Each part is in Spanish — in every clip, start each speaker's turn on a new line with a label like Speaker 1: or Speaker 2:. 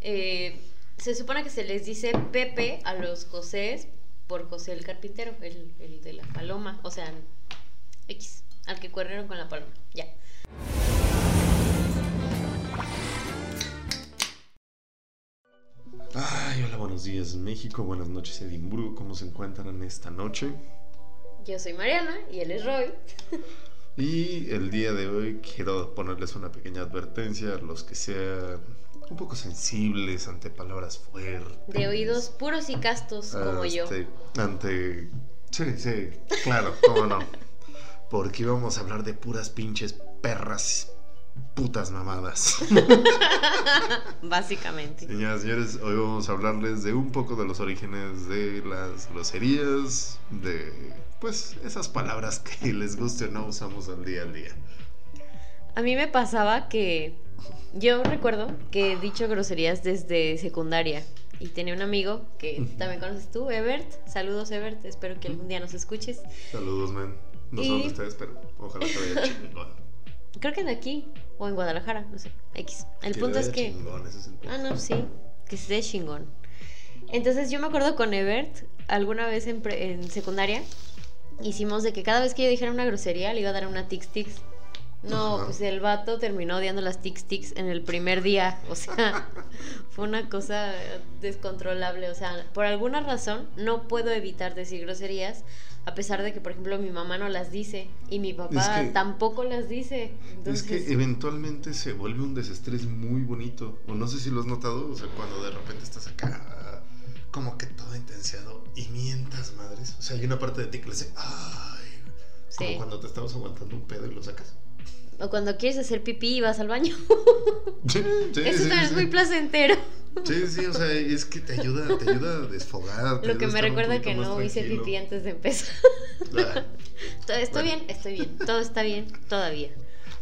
Speaker 1: eh, se supone que se les dice Pepe a los Josés por José el carpintero, el, el de la paloma, o sea, X, al que corrieron con la paloma, ya.
Speaker 2: Ay, hola, buenos días México, buenas noches Edimburgo, ¿cómo se encuentran esta noche?
Speaker 1: Yo soy Mariana y él es Roy.
Speaker 2: Y el día de hoy quiero ponerles una pequeña advertencia a los que sean un poco sensibles ante palabras fuertes.
Speaker 1: De oídos puros y castos como yo.
Speaker 2: Este, Ante... Sí, sí, claro, cómo no. Porque íbamos a hablar de puras pinches perras, putas mamadas.
Speaker 1: Básicamente.
Speaker 2: Señoras y señores, hoy vamos a hablarles de un poco de los orígenes de las groserías, de pues esas palabras que les guste o no usamos al día al día.
Speaker 1: A mí me pasaba que yo recuerdo que he dicho groserías desde secundaria y tenía un amigo que también conoces tú, Ebert. Saludos, Ebert. Espero que algún día nos escuches.
Speaker 2: Saludos, men. No sé
Speaker 1: Y-
Speaker 2: dónde ustedes, pero ojalá te vaya chingón.
Speaker 1: Creo que de aquí o en Guadalajara, no sé. X. El
Speaker 2: Que
Speaker 1: punto es que.
Speaker 2: chingón, ese es el punto.
Speaker 1: Ah, no, sí. Que esté chingón. Entonces yo me acuerdo con Ebert, alguna vez en, pre- en secundaria, hicimos de que cada vez que yo dijera una grosería le iba a dar una tic tics. No,
Speaker 2: Ajá.
Speaker 1: pues el vato terminó odiando las tic tics en el primer día. O sea, fue una cosa descontrolable. O sea, por alguna razón no puedo evitar decir groserías, a pesar de que, por ejemplo, mi mamá no las dice y mi papá
Speaker 2: Es que-
Speaker 1: tampoco las dice.
Speaker 2: Es que
Speaker 1: Entonces,
Speaker 2: eventualmente se vuelve un desestrés muy bonito. O no sé si lo has notado, o sea, cuando de repente estás acá, como que todo intensiado y mientas madres. O sea, hay una parte de ti que le dice, ay, como
Speaker 1: Sí.
Speaker 2: cuando te estabas aguantando un pedo y lo sacas.
Speaker 1: O cuando quieres hacer pipí y vas al baño.
Speaker 2: Sí, sí,
Speaker 1: Eso
Speaker 2: sí,
Speaker 1: también es muy placentero.
Speaker 2: Sí, sí, o sea, es que te ayuda, te ayuda a desfogar.
Speaker 1: Lo que me recuerda que no hice pipí antes de empezar.
Speaker 2: Ah,
Speaker 1: Estoy
Speaker 2: Bueno.
Speaker 1: bien, estoy bien. Todo está bien todavía.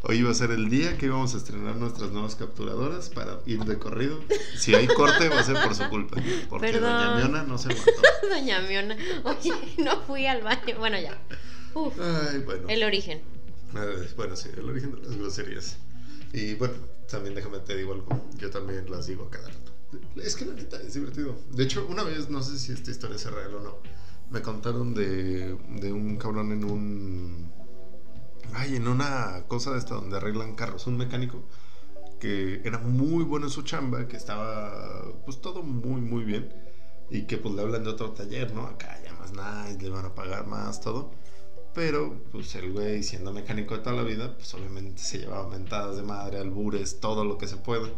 Speaker 2: Hoy va a ser el día que íbamos a estrenar nuestras nuevas capturadoras para ir de corrido. Si hay corte, va a ser por su culpa. Porque
Speaker 1: Perdón.
Speaker 2: Doña Miona no se aguantó.
Speaker 1: Doña Miona. Oye, no fui al baño. Bueno, ya. Uf,
Speaker 2: Ay, bueno.
Speaker 1: el origen.
Speaker 2: Bueno, sí, el origen de las groserías. Y bueno, también déjame te digo algo. Yo también las digo a cada rato. Es que la neta es divertido. De hecho, una vez, no sé si esta historia es real o no, me contaron de, de un cabrón en un. Ay, en una cosa de esta donde arreglan carros, un mecánico que era muy bueno en su chamba, que estaba pues todo muy, muy bien. Y que pues le hablan de otro taller, ¿no? Acá ya más nice, le van a pagar más, todo. Pero, pues el güey, siendo mecánico de toda la vida, pues obviamente se llevaba mentadas de madre, albures, todo lo que se puede.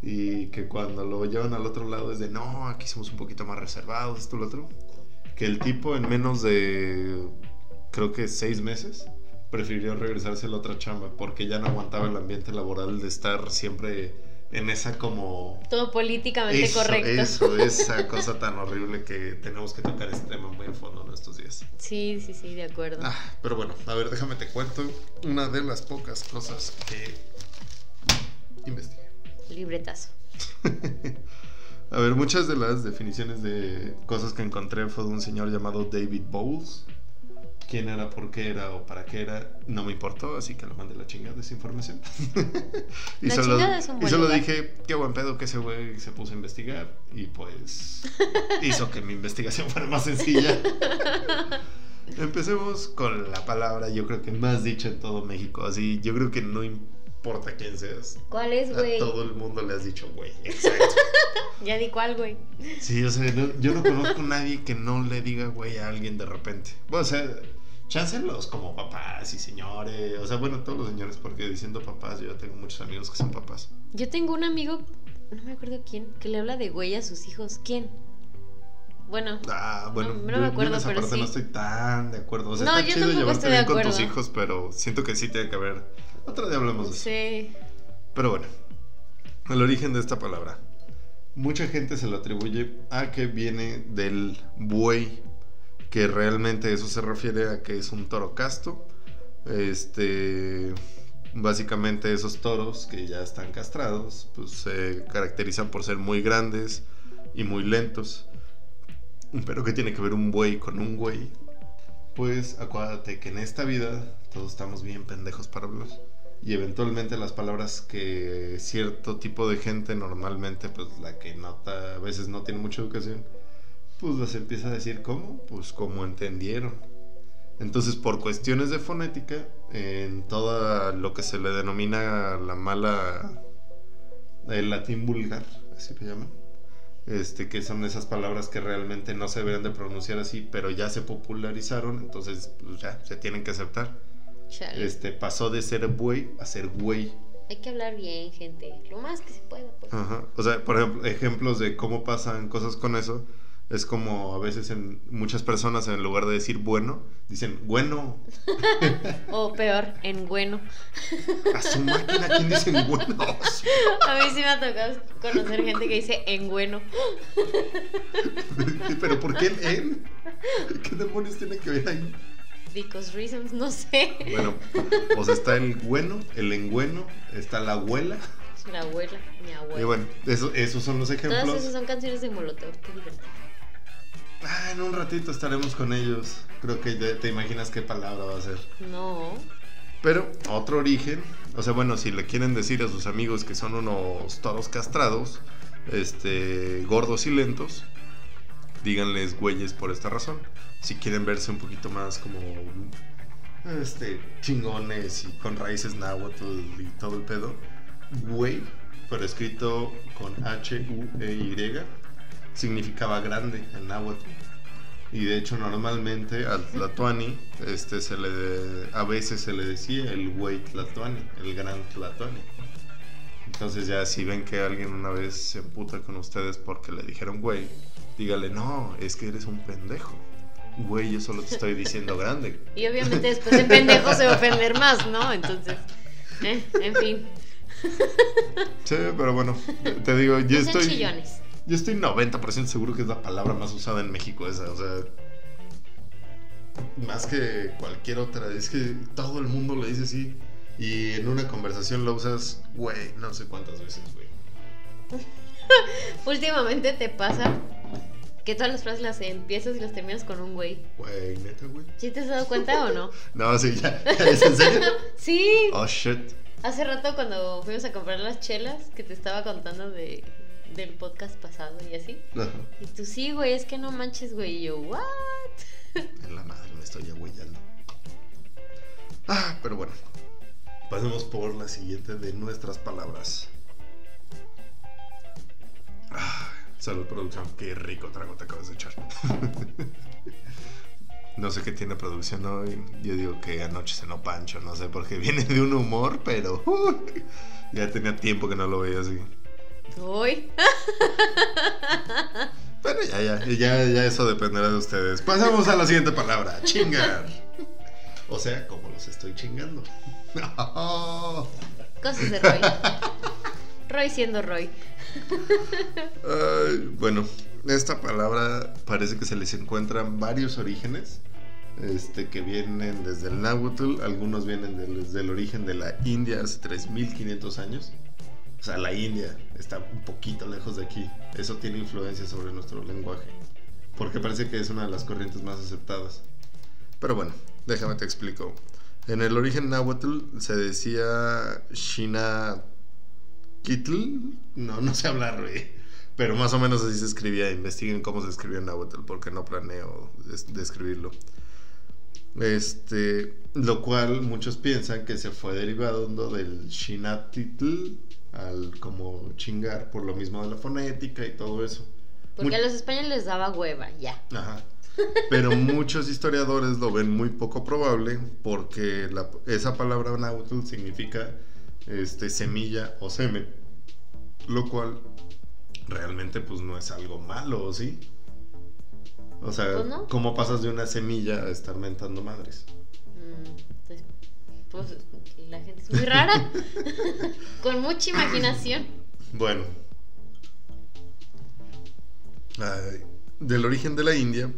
Speaker 2: Y que cuando lo llevan al otro lado es de, no, aquí somos un poquito más reservados, esto, lo otro. Que el tipo en menos de, creo que seis meses, prefirió regresarse a la otra chamba porque ya no aguantaba el ambiente laboral de estar siempre en esa como...
Speaker 1: Todo políticamente
Speaker 2: Eso,
Speaker 1: correcto.
Speaker 2: eso, esa cosa tan horrible que tenemos que tocar este tema muy a fondo en estos días.
Speaker 1: Sí, sí, sí, de acuerdo.
Speaker 2: Ah, pero bueno, a ver, déjame te cuento una de las pocas cosas que investigué.
Speaker 1: Libretazo.
Speaker 2: A ver, muchas de las definiciones de cosas que encontré fue de un señor llamado David Bowles. Quién era, por qué era o para qué era, no me importó, así que lo mandé la chingada esa información. y
Speaker 1: La
Speaker 2: solo,
Speaker 1: chingada es un
Speaker 2: y
Speaker 1: buen
Speaker 2: solo
Speaker 1: lugar.
Speaker 2: dije, qué buen pedo que ese güey se puso a investigar y pues hizo que mi investigación fuera más sencilla. Empecemos con la palabra, yo creo que más dicha en todo México. Así, yo creo que no importa quién seas.
Speaker 1: ¿Cuál es,
Speaker 2: A
Speaker 1: güey?
Speaker 2: todo el mundo le has dicho, güey. Exacto.
Speaker 1: Ya di cuál, güey.
Speaker 2: Sí, o sea, no- yo no conozco a nadie que no le diga, güey, a alguien de repente. Bueno, o sea, chancelos como papás y señores. O sea, bueno, todos los señores, porque diciendo papás, yo tengo muchos amigos que son papás.
Speaker 1: Yo tengo un amigo, no me acuerdo quién, que le habla de güey a sus hijos. ¿Quién? Bueno,
Speaker 2: Ah, bueno,
Speaker 1: No- no
Speaker 2: yo-
Speaker 1: me
Speaker 2: yo
Speaker 1: acuerdo,
Speaker 2: en esa
Speaker 1: pero
Speaker 2: parte
Speaker 1: sí.
Speaker 2: no estoy tan de acuerdo. O sea,
Speaker 1: No,
Speaker 2: está
Speaker 1: yo
Speaker 2: chido
Speaker 1: tampoco
Speaker 2: llevarte
Speaker 1: estoy de
Speaker 2: bien con tus
Speaker 1: acuerdo.
Speaker 2: hijos, pero siento que sí tiene que haber. Otro día hablamos de eso.
Speaker 1: sí.
Speaker 2: Pero bueno, el origen de esta palabra. Mucha gente se lo atribuye a que viene del buey, que realmente eso se refiere a que es un toro casto. Este, básicamente esos toros que ya están castrados, pues se caracterizan por ser muy grandes y muy lentos. Pero ¿qué tiene que ver un buey con un güey? Pues acuérdate que en esta vida todos estamos bien pendejos para hablar. y eventualmente las palabras que cierto tipo de gente normalmente pues la que nota a veces no tiene mucha educación pues las empieza a decir como pues como entendieron entonces por cuestiones de fonética en todo lo que se le denomina la mala el latín vulgar así lo llaman este que son esas palabras que realmente no se deberían de pronunciar así pero ya se popularizaron entonces pues ya se tienen que aceptar
Speaker 1: Chale.
Speaker 2: este pasó de ser buey a ser güey.
Speaker 1: Hay que hablar bien, gente. Lo más que se pueda. pues.
Speaker 2: Ajá. O sea, por ejemplo, ejemplos de cómo pasan cosas con eso. Es como a veces en muchas personas en lugar de decir bueno, dicen bueno.
Speaker 1: O peor, en bueno.
Speaker 2: A su máquina, ¿quién dice bueno?
Speaker 1: A mí sí me ha tocado conocer gente que dice en bueno.
Speaker 2: Pero ¿por qué el en? ¿Qué demonios tiene que ver ahí?
Speaker 1: Because reasons, no sé.
Speaker 2: Bueno, sea, está el bueno, el engüeno, está la abuela.
Speaker 1: La abuela, mi abuela.
Speaker 2: Y bueno, eso- esos son los
Speaker 1: Todas
Speaker 2: ejemplos.
Speaker 1: esas son canciones de Molotov. Qué divertido.
Speaker 2: Ah, en un ratito estaremos con ellos. Creo que ya te imaginas qué palabra va a ser.
Speaker 1: No.
Speaker 2: Pero otro origen, o sea, bueno, si le quieren decir a sus amigos que son unos toros castrados, este, gordos y lentos, díganles güeyes por esta razón. Si quieren verse un poquito más como este chingones y con raíces náhuatl y todo el pedo, güey, pero escrito con H U E Y, significaba grande en náhuatl. Y de hecho normalmente al Tlatoani este, se le, a veces se le decía el güey Tlatoani, el gran Tlatoani. Entonces ya si ven que alguien una vez se emputa con ustedes porque le dijeron güey, dígale, no, es que eres un pendejo. Güey, yo solo te estoy diciendo grande.
Speaker 1: Y obviamente después de pendejo se va a ofender más, ¿no? Entonces, eh, en fin.
Speaker 2: Sí, pero bueno, te- digo, yo
Speaker 1: No sean
Speaker 2: estoy...
Speaker 1: chillones.
Speaker 2: Yo estoy 90% seguro que es la palabra más usada en México esa, o sea... Más que cualquier otra, es que todo el mundo le dice así. Y en una conversación lo usas, güey, no sé cuántas veces, güey.
Speaker 1: Últimamente te pasa que todas las frases las empiezas y las terminas con un güey.
Speaker 2: Güey, neta, güey.
Speaker 1: ¿Sí te has dado cuenta o no?
Speaker 2: No, sí, ya. ¿Es en serio?
Speaker 1: Sí.
Speaker 2: Oh, shit.
Speaker 1: Hace rato cuando fuimos a comprar las chelas que te estaba contando de, del podcast pasado y así.
Speaker 2: Ajá.
Speaker 1: Y tú sí, güey, es que no manches, güey. Y yo, ¿what?
Speaker 2: En la madre me estoy agüellando. Ah, pero bueno. Pasemos por la siguiente de nuestras palabras. Ah, salud, producción. Qué rico trago te acabas de echar. No sé qué tiene producción hoy. Yo digo que anoche cenó Pancho. No sé por qué viene de un humor, pero ya tenía tiempo que no lo veía así.
Speaker 1: Hoy.
Speaker 2: Bueno, ya, ya, ya, ya eso dependerá de ustedes. Pasamos a la siguiente palabra, chingar. O sea, como los estoy chingando.
Speaker 1: Cosas de Roy. Roy siendo Roy.
Speaker 2: Ay, bueno, esta palabra parece que se les encuentran varios orígenes. Este, que vienen desde el náhuatl, algunos vienen del- desde el origen de la India hace 3500 años. O sea, la India está un poquito lejos de aquí. Eso tiene influencia sobre nuestro lenguaje. Porque parece que es una de las corrientes más aceptadas. Pero bueno, déjame te explico. En el origen náhuatl se decía Shina Kitl. No, no sé hablar, güey. Pero más o menos así se escribía. Investiguen cómo se escribía en náhuatl porque no planeo des- describirlo. Este, lo cual muchos piensan que se fue derivando del Shinatitl al como chingar por lo mismo de la fonética y todo eso.
Speaker 1: Porque
Speaker 2: Mu-
Speaker 1: a los españoles les daba hueva, ya.
Speaker 2: Ajá. Pero muchos historiadores lo ven muy poco probable porque la- esa palabra náhuatl significa este, semilla o semen, lo cual realmente pues no es algo malo, ¿sí? O sea,
Speaker 1: Pues no.
Speaker 2: ¿cómo pasas de una semilla a estar mentando madres?
Speaker 1: Mm, pues, la gente es muy rara. Con mucha imaginación.
Speaker 2: Bueno. Ay, del origen de la India,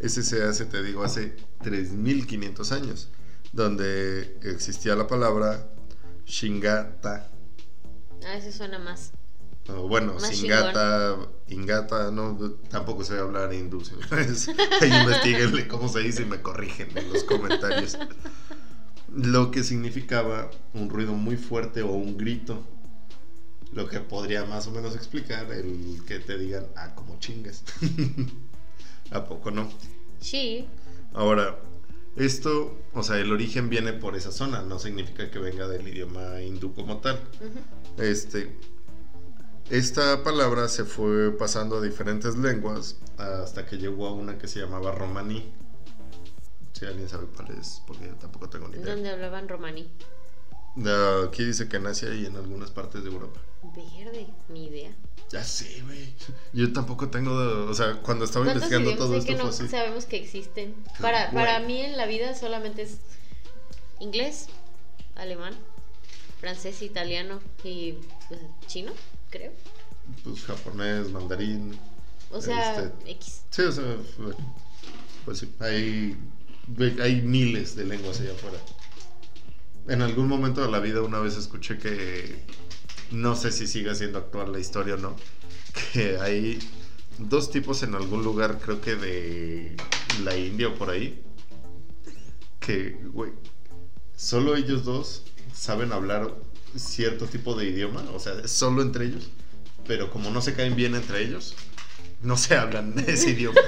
Speaker 2: ese se hace, te digo, hace 3500 años, donde existía la palabra Shingata.
Speaker 1: A veces suena más.
Speaker 2: o bueno,
Speaker 1: Más
Speaker 2: Singata, Ingata, no, tampoco sé hablar hindú. señores. Ahí investiguenle cómo se dice y me corrigen en los comentarios. lo que significaba un ruido muy fuerte o un grito. Lo que podría más o menos explicar el que te digan, ah, como chingas. ¿A poco no?
Speaker 1: Sí.
Speaker 2: Ahora, esto, o sea, el origen viene por esa zona, no significa que venga del idioma hindú como tal. Este, esta palabra se fue pasando a diferentes lenguas hasta que llegó a una que se llamaba romaní. Si alguien sabe cuál es, porque yo tampoco tengo ni idea.
Speaker 1: ¿Dónde hablaban romaní?
Speaker 2: Aquí dice que nace ahí en algunas partes de Europa.
Speaker 1: Verde, ni idea.
Speaker 2: Ya sé, güey. Yo tampoco tengo, o sea, cuando estaba
Speaker 1: ¿Cuántos
Speaker 2: investigando todo esto
Speaker 1: que
Speaker 2: fue
Speaker 1: no
Speaker 2: así.
Speaker 1: sabemos que existen? Para, para mí en la vida solamente es inglés, alemán, francés, italiano y pues, chino, creo.
Speaker 2: Pues japonés, mandarín.
Speaker 1: O sea,
Speaker 2: Este-
Speaker 1: X.
Speaker 2: Sí, o sea, pues sí, hay, hay miles de lenguas allá afuera. En algún momento de la vida una vez escuché que, no sé si sigue siendo actual la historia o no, que hay dos tipos en algún lugar, creo que de la India o por ahí, que, güey, solo ellos dos saben hablar cierto tipo de idioma, o sea, solo entre ellos, pero como no se caen bien entre ellos, no se hablan ese idioma.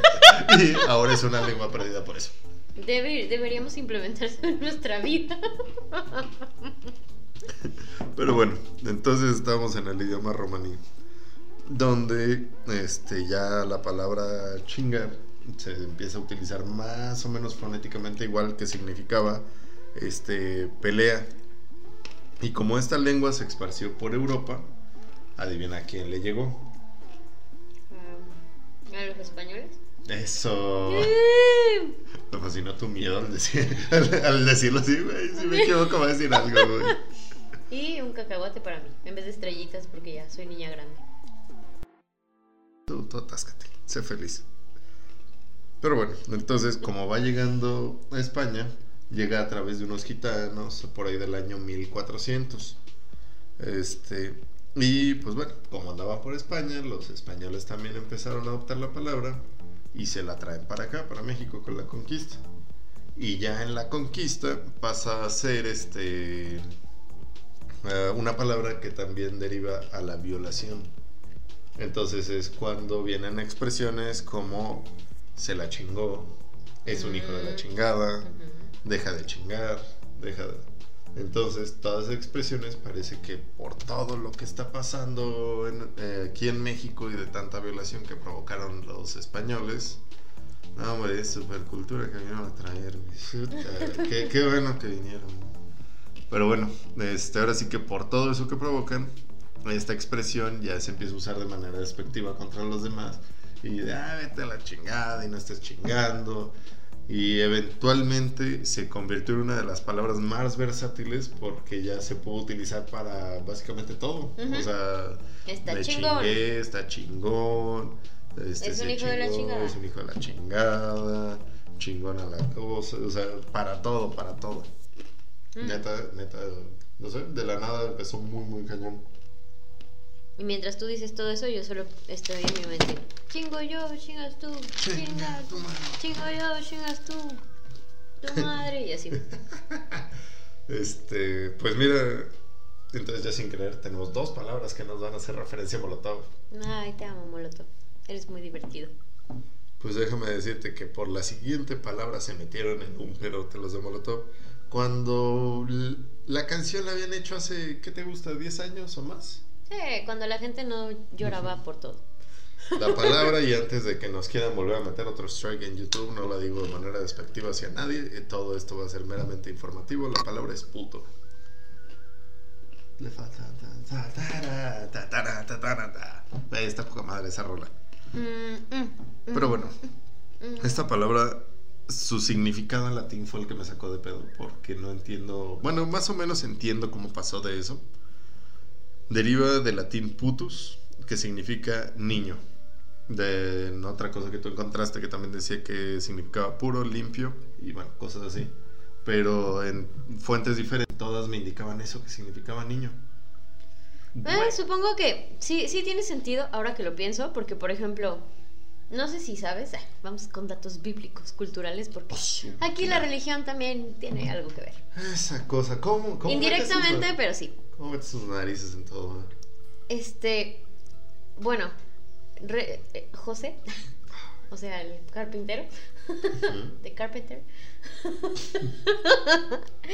Speaker 2: Y ahora es una lengua perdida por eso.
Speaker 1: Debe- deberíamos implementarse en nuestra vida.
Speaker 2: Pero bueno, entonces estamos en el idioma romaní, donde este, ya la palabra chingar se empieza a utilizar más o menos fonéticamente igual que significaba este, pelea. Y como esta lengua se esparció por Europa, adivina a quién le llegó.
Speaker 1: Um, ¿A los españoles?
Speaker 2: Eso. Me fascinó tu miedo al, decir, al, al decirlo así, güey. Si me equivoco, va a decir algo, güey.
Speaker 1: Y un cacahuate para mí, en vez de estrellitas, porque ya soy niña grande.
Speaker 2: Tú, tú atáscate, sé feliz. Pero bueno, entonces, como va llegando a España, llega a través de unos gitanos por ahí del año 1400. Este, y pues bueno, como andaba por España, los españoles también empezaron a adoptar la palabra y se la traen para acá, para México, con la conquista. Y ya en la conquista pasa a ser este eh, una palabra que también deriva a la violación. Entonces es cuando vienen expresiones como se la chingó, es un hijo de la
Speaker 1: Mm.
Speaker 2: chingada, deja de chingar, deja de... Entonces todas esas expresiones parece que por todo lo que está pasando en- eh, aquí en México y de tanta violación que provocaron los españoles, no hombre, es supercultura que vinieron a traer. qué, qué bueno que vinieron. Pero bueno, este, ahora sí que por todo eso que provocan, esta expresión ya se empieza a usar de manera despectiva contra los demás. Y de, ah, vete a la chingada y no estés chingando. Y eventualmente se convirtió en una de las palabras más versátiles porque ya se puede utilizar para básicamente todo. O sea,
Speaker 1: Está
Speaker 2: me
Speaker 1: chingón.
Speaker 2: chingué, está chingón. este,
Speaker 1: Es un hijo de la chingada.
Speaker 2: Es un hijo de la chingada. Chingona la cosa. O sea, para todo, para todo.
Speaker 1: Mm.
Speaker 2: Neta, neta, no sé, de la nada empezó muy, muy cañón.
Speaker 1: Y mientras tú dices todo eso, yo solo estoy en mi mente. Chingo yo, chingas tú,
Speaker 2: Chinga
Speaker 1: chingas
Speaker 2: tu
Speaker 1: tú,
Speaker 2: madre.
Speaker 1: chingo yo, chingas tú, tu madre, y así.
Speaker 2: Este, pues mira, entonces ya sin creer, tenemos dos palabras que nos van a hacer referencia a Molotov.
Speaker 1: Ay, te amo, Molotov. Eres muy divertido.
Speaker 2: Pues déjame decirte que por la siguiente palabra se metieron en un perote los de Molotov. Cuando la canción la habían hecho hace, ¿qué te gusta? ¿10 años o más?
Speaker 1: Sí, cuando la gente no lloraba por todo.
Speaker 2: La palabra y antes de que nos quieran volver a meter otro strike en YouTube, no la digo de manera despectiva hacia nadie, eh, todo esto va a ser meramente informativo, la palabra es puto. Le falta ta- ta- tara, ta- tara, ta- tara, ta. Está poca madre esa rola.
Speaker 1: Mm, mm, mm,
Speaker 2: Pero bueno, esta palabra, su significado en latín fue el que me sacó de pedo, porque no entiendo, bueno, más o menos entiendo cómo pasó de eso. Deriva del latín putus, que significa niño. De otra cosa que tú encontraste que también decía que significaba puro, limpio y bueno, cosas así. Pero en fuentes diferentes todas me indicaban eso, que significaba niño.
Speaker 1: Eh, supongo que sí, sí tiene sentido ahora que lo pienso, porque por ejemplo, No sé si sabes, ah, vamos con datos bíblicos, culturales, porque aquí la religión también tiene algo que ver.
Speaker 2: Esa cosa, ¿cómo? cómo
Speaker 1: Indirectamente,
Speaker 2: sus-
Speaker 1: pero sí.
Speaker 2: ¿Cómo metes sus narices en todo? eh?
Speaker 1: Este, bueno, re- eh, José, o sea, el carpintero, de Carpenter,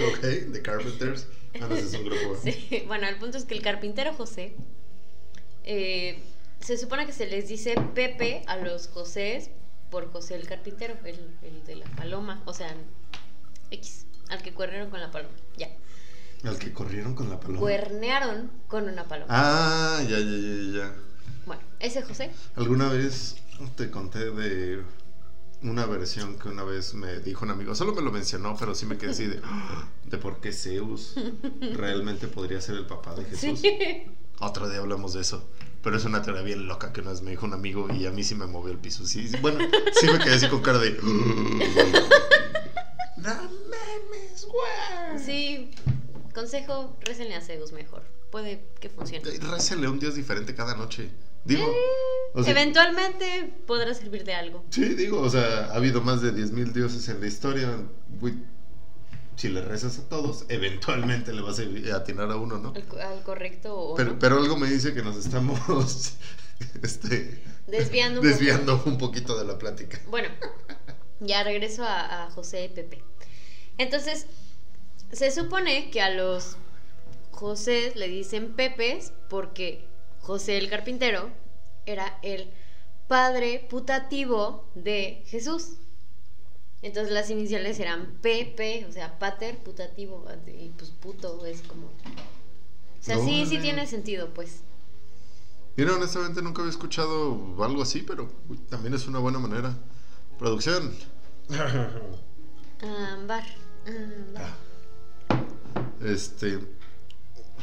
Speaker 2: Ok, The Carpenters. Ah, no, es un grupo. ¿eh?
Speaker 1: Sí, bueno, el punto es que el carpintero José, eh, se supone que se les dice Pepe a los Josés por José el carpintero, el, el de la paloma, o sea, X, al que cuernearon con la paloma, ya.
Speaker 2: Al que corrieron con la paloma.
Speaker 1: Cuernearon con una paloma.
Speaker 2: Ah, ya, ya, ya, ya.
Speaker 1: Bueno, ese José,
Speaker 2: Alguna vez te conté de una versión que una vez me dijo un amigo, solo me lo mencionó, pero sí me quedé así de, de por qué Zeus realmente podría ser el papá de Jesús.
Speaker 1: sí.
Speaker 2: Otro día hablamos de eso. Pero es una teoría bien loca que una vez me dijo un amigo y a mí sí me movió el piso. Sí, sí, bueno, sí me quedé así con cara de. ¡No mames, güey!
Speaker 1: Sí, consejo, récenle a Zeus mejor, puede que funcione.
Speaker 2: Y Récele un dios diferente cada noche. Digo. o sea,
Speaker 1: Eventualmente podrá servir de algo.
Speaker 2: Sí, digo, o sea, ha habido más de 10.000 dioses en la historia. Güey, si le rezas a todos, eventualmente le vas a atinar a uno, ¿no?
Speaker 1: Al, al correcto o
Speaker 2: Pero,
Speaker 1: no.
Speaker 2: pero algo me dice que nos estamos este,
Speaker 1: Desviando un
Speaker 2: desviando un poquito de la plática.
Speaker 1: Bueno, ya regreso a, a José y Pepe. Entonces, se supone que a los José le dicen Pepes porque José el carpintero era el padre putativo de Jesús. Entonces las iniciales eran PP, o sea, pater putativo, y pues puto es como... O sea, sí, sí tiene sentido, pues.
Speaker 2: Mira, honestamente nunca había escuchado algo así, pero uy, también es una buena manera. Producción.
Speaker 1: Ámbar, ámbar.
Speaker 2: Este,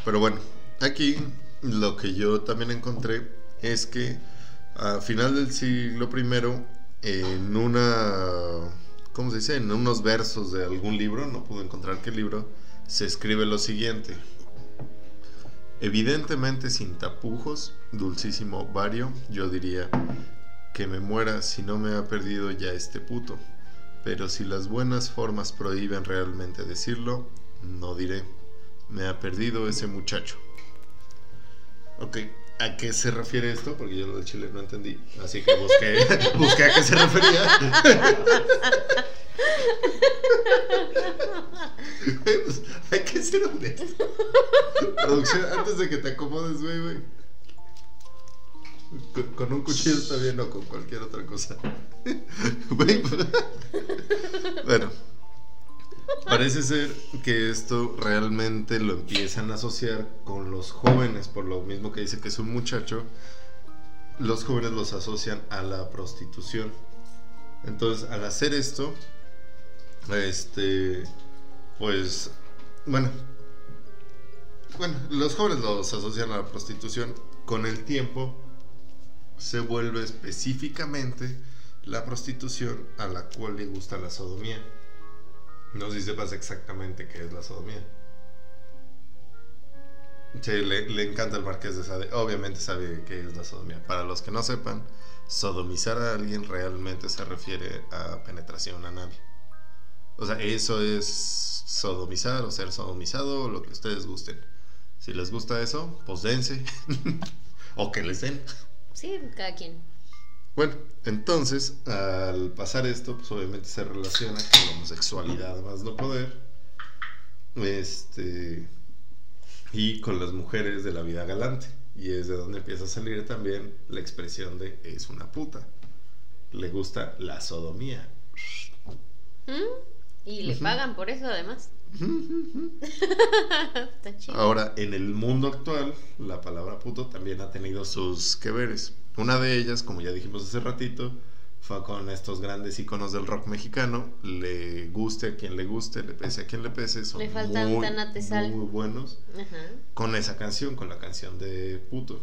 Speaker 2: pero bueno, aquí lo que yo también encontré es que a final del siglo I, en una, ¿cómo se dice? En unos versos de algún libro, no pude encontrar qué libro, se escribe lo siguiente. Evidentemente sin tapujos, dulcísimo vario, yo diría que me muera si no me ha perdido ya este puto. Pero si las buenas formas prohíben realmente decirlo, no diré. Me ha perdido ese muchacho. Ok, ¿a qué se refiere esto? Porque yo lo del chile no entendí. Así que busqué, busqué a qué se refería. Pues, Hay que ser honesto. Producción, antes de que te acomodes, güey, güey. Con, con un cuchillo está bien o con cualquier otra cosa. Bueno, parece ser que esto realmente lo empiezan a asociar con los jóvenes, por lo mismo que dice que es un muchacho. Los jóvenes los asocian a la prostitución. Entonces, al hacer esto, este, pues, bueno, bueno, los jóvenes los asocian a la prostitución. Con el tiempo, se vuelve específicamente la prostitución a la cual le gusta la sodomía. No sé si sepas exactamente qué es la sodomía. Sí, le, le encanta el Marqués de Sade. Obviamente sabe qué es la sodomía. Para los que no sepan, sodomizar a alguien realmente se refiere a penetración anal. O sea, eso es sodomizar o ser sodomizado lo que ustedes gusten. Si les gusta eso, pues dense. o que les den.
Speaker 1: Sí, cada quien.
Speaker 2: Bueno, entonces, al pasar esto, pues obviamente se relaciona con la homosexualidad más no poder. Este. Y con las mujeres de la vida galante. Y es de donde empieza a salir también la expresión de es una puta. Le gusta la sodomía.
Speaker 1: ¿Mm? Y le pagan por eso además. Está chido.
Speaker 2: Ahora, en el mundo actual, la palabra puto también ha tenido sus que veres. Una de ellas, como ya dijimos hace ratito, fue con estos grandes iconos del rock mexicano. Le guste a quien le guste, le pese a quien le pese. Son
Speaker 1: Le
Speaker 2: muy, muy buenos
Speaker 1: Ajá.
Speaker 2: con esa canción, con la canción de puto.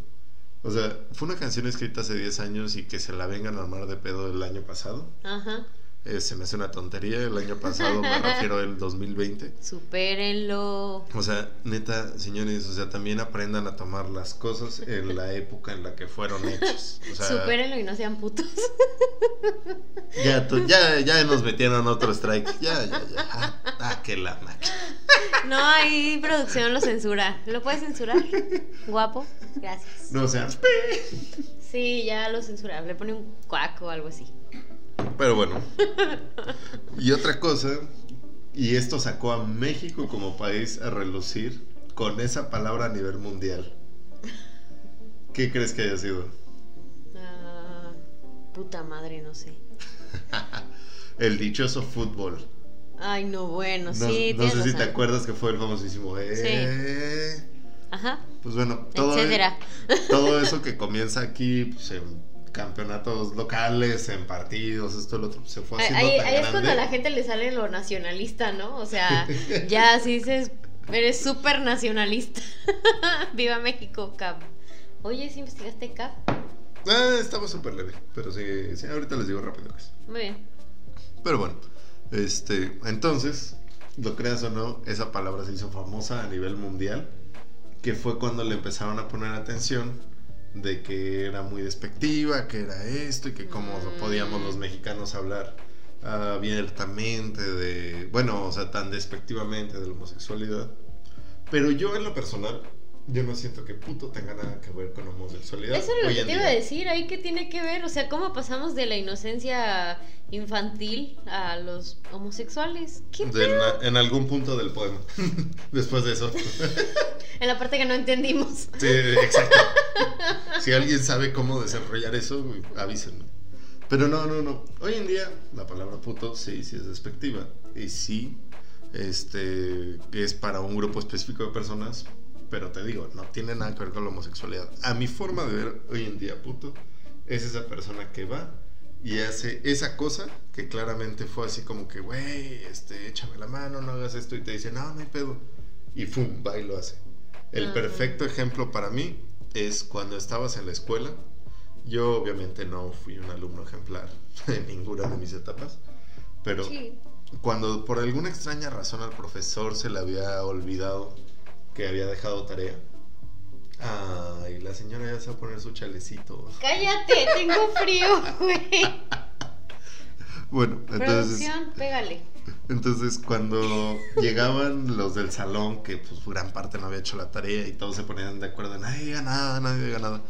Speaker 2: O sea, fue una canción escrita hace 10 años y que se la vengan a armar de pedo el año pasado.
Speaker 1: Ajá.
Speaker 2: Eh, se me hace una tontería. El año pasado me refiero al 2020.
Speaker 1: Supérenlo.
Speaker 2: O sea, neta, señores, o sea, también aprendan a tomar las cosas en la época en la que fueron hechas. O sea,
Speaker 1: Supérenlo y no sean putos.
Speaker 2: ya, ya, ya nos metieron otro strike. Ya, ya, ya. Ah, ah, que la máquina.
Speaker 1: No, ahí producción lo censura. ¿Lo puedes censurar? Guapo. Gracias.
Speaker 2: No, o sea,
Speaker 1: Sí, ya lo censura. Le pone un cuac o algo así.
Speaker 2: Pero bueno. Y otra cosa, y esto sacó a México como país a relucir con esa palabra a nivel mundial. ¿Qué crees que haya sido?
Speaker 1: Ah, puta madre, no sé.
Speaker 2: El dichoso fútbol.
Speaker 1: Ay, no, bueno,
Speaker 2: No,
Speaker 1: sí.
Speaker 2: no sé si te acuerdas que fue el famosísimo. Eh,
Speaker 1: Ajá,
Speaker 2: Pues bueno, todo,
Speaker 1: etcétera.
Speaker 2: todo eso que comienza aquí pues, en campeonatos locales, en partidos, esto, lo otro, se fue haciendo
Speaker 1: ahí-
Speaker 2: tan
Speaker 1: ahí es cuando a la gente le sale lo nacionalista, ¿no? O sea, ya si dices, eres súper nacionalista. Viva México, Cap. Oye, ¿sí investigaste Cap?
Speaker 2: Ah, estaba súper leve, pero sí, sí, ahorita les digo rápido. pues.
Speaker 1: Muy bien.
Speaker 2: Pero bueno, este, entonces, lo creas o no, esa palabra se hizo famosa a nivel mundial, que fue cuando le empezaron a poner atención de que era muy despectiva, que era esto y que cómo
Speaker 1: Mm.
Speaker 2: podíamos los mexicanos hablar abiertamente de, bueno, o sea, tan despectivamente de la homosexualidad. Pero yo en lo personal, yo no siento que puto tenga nada que ver con homosexualidad.
Speaker 1: Eso es lo que
Speaker 2: en
Speaker 1: te iba a decir, ahí que tiene que ver, o sea, cómo pasamos de la inocencia infantil a los homosexuales. ¿Qué
Speaker 2: De na- en algún punto del poema. Después de eso.
Speaker 1: En la parte que no entendimos.
Speaker 2: Sí, exacto. Si alguien sabe cómo desarrollar eso, güey, avísenme. Pero no, no, no. Hoy en día la palabra puto sí, sí es despectiva. Y sí, este, es para un grupo específico de personas. Pero te digo, no tiene nada que ver con la homosexualidad. A mi forma de ver hoy en día puto, es esa persona que va y hace esa cosa que claramente fue así como que, güey, este, échame la mano, no hagas esto. Y te dice, no, no hay pedo. Y ¡fum! va y lo hace. El
Speaker 1: Ajá.
Speaker 2: perfecto ejemplo para mí es cuando estabas en la escuela. Yo obviamente no fui un alumno ejemplar en ninguna de mis etapas, pero
Speaker 1: Sí.
Speaker 2: cuando por alguna extraña razón al profesor se le había olvidado que había dejado tarea, ay, la señora ya se va a poner su chalecito.
Speaker 1: Cállate, tengo frío, güey.
Speaker 2: Bueno, entonces,
Speaker 1: Producción, pégale.
Speaker 2: entonces cuando llegaban los del salón, que pues gran parte no había hecho la tarea y todos se ponían de acuerdo, nadie diga nada, nadie diga nada.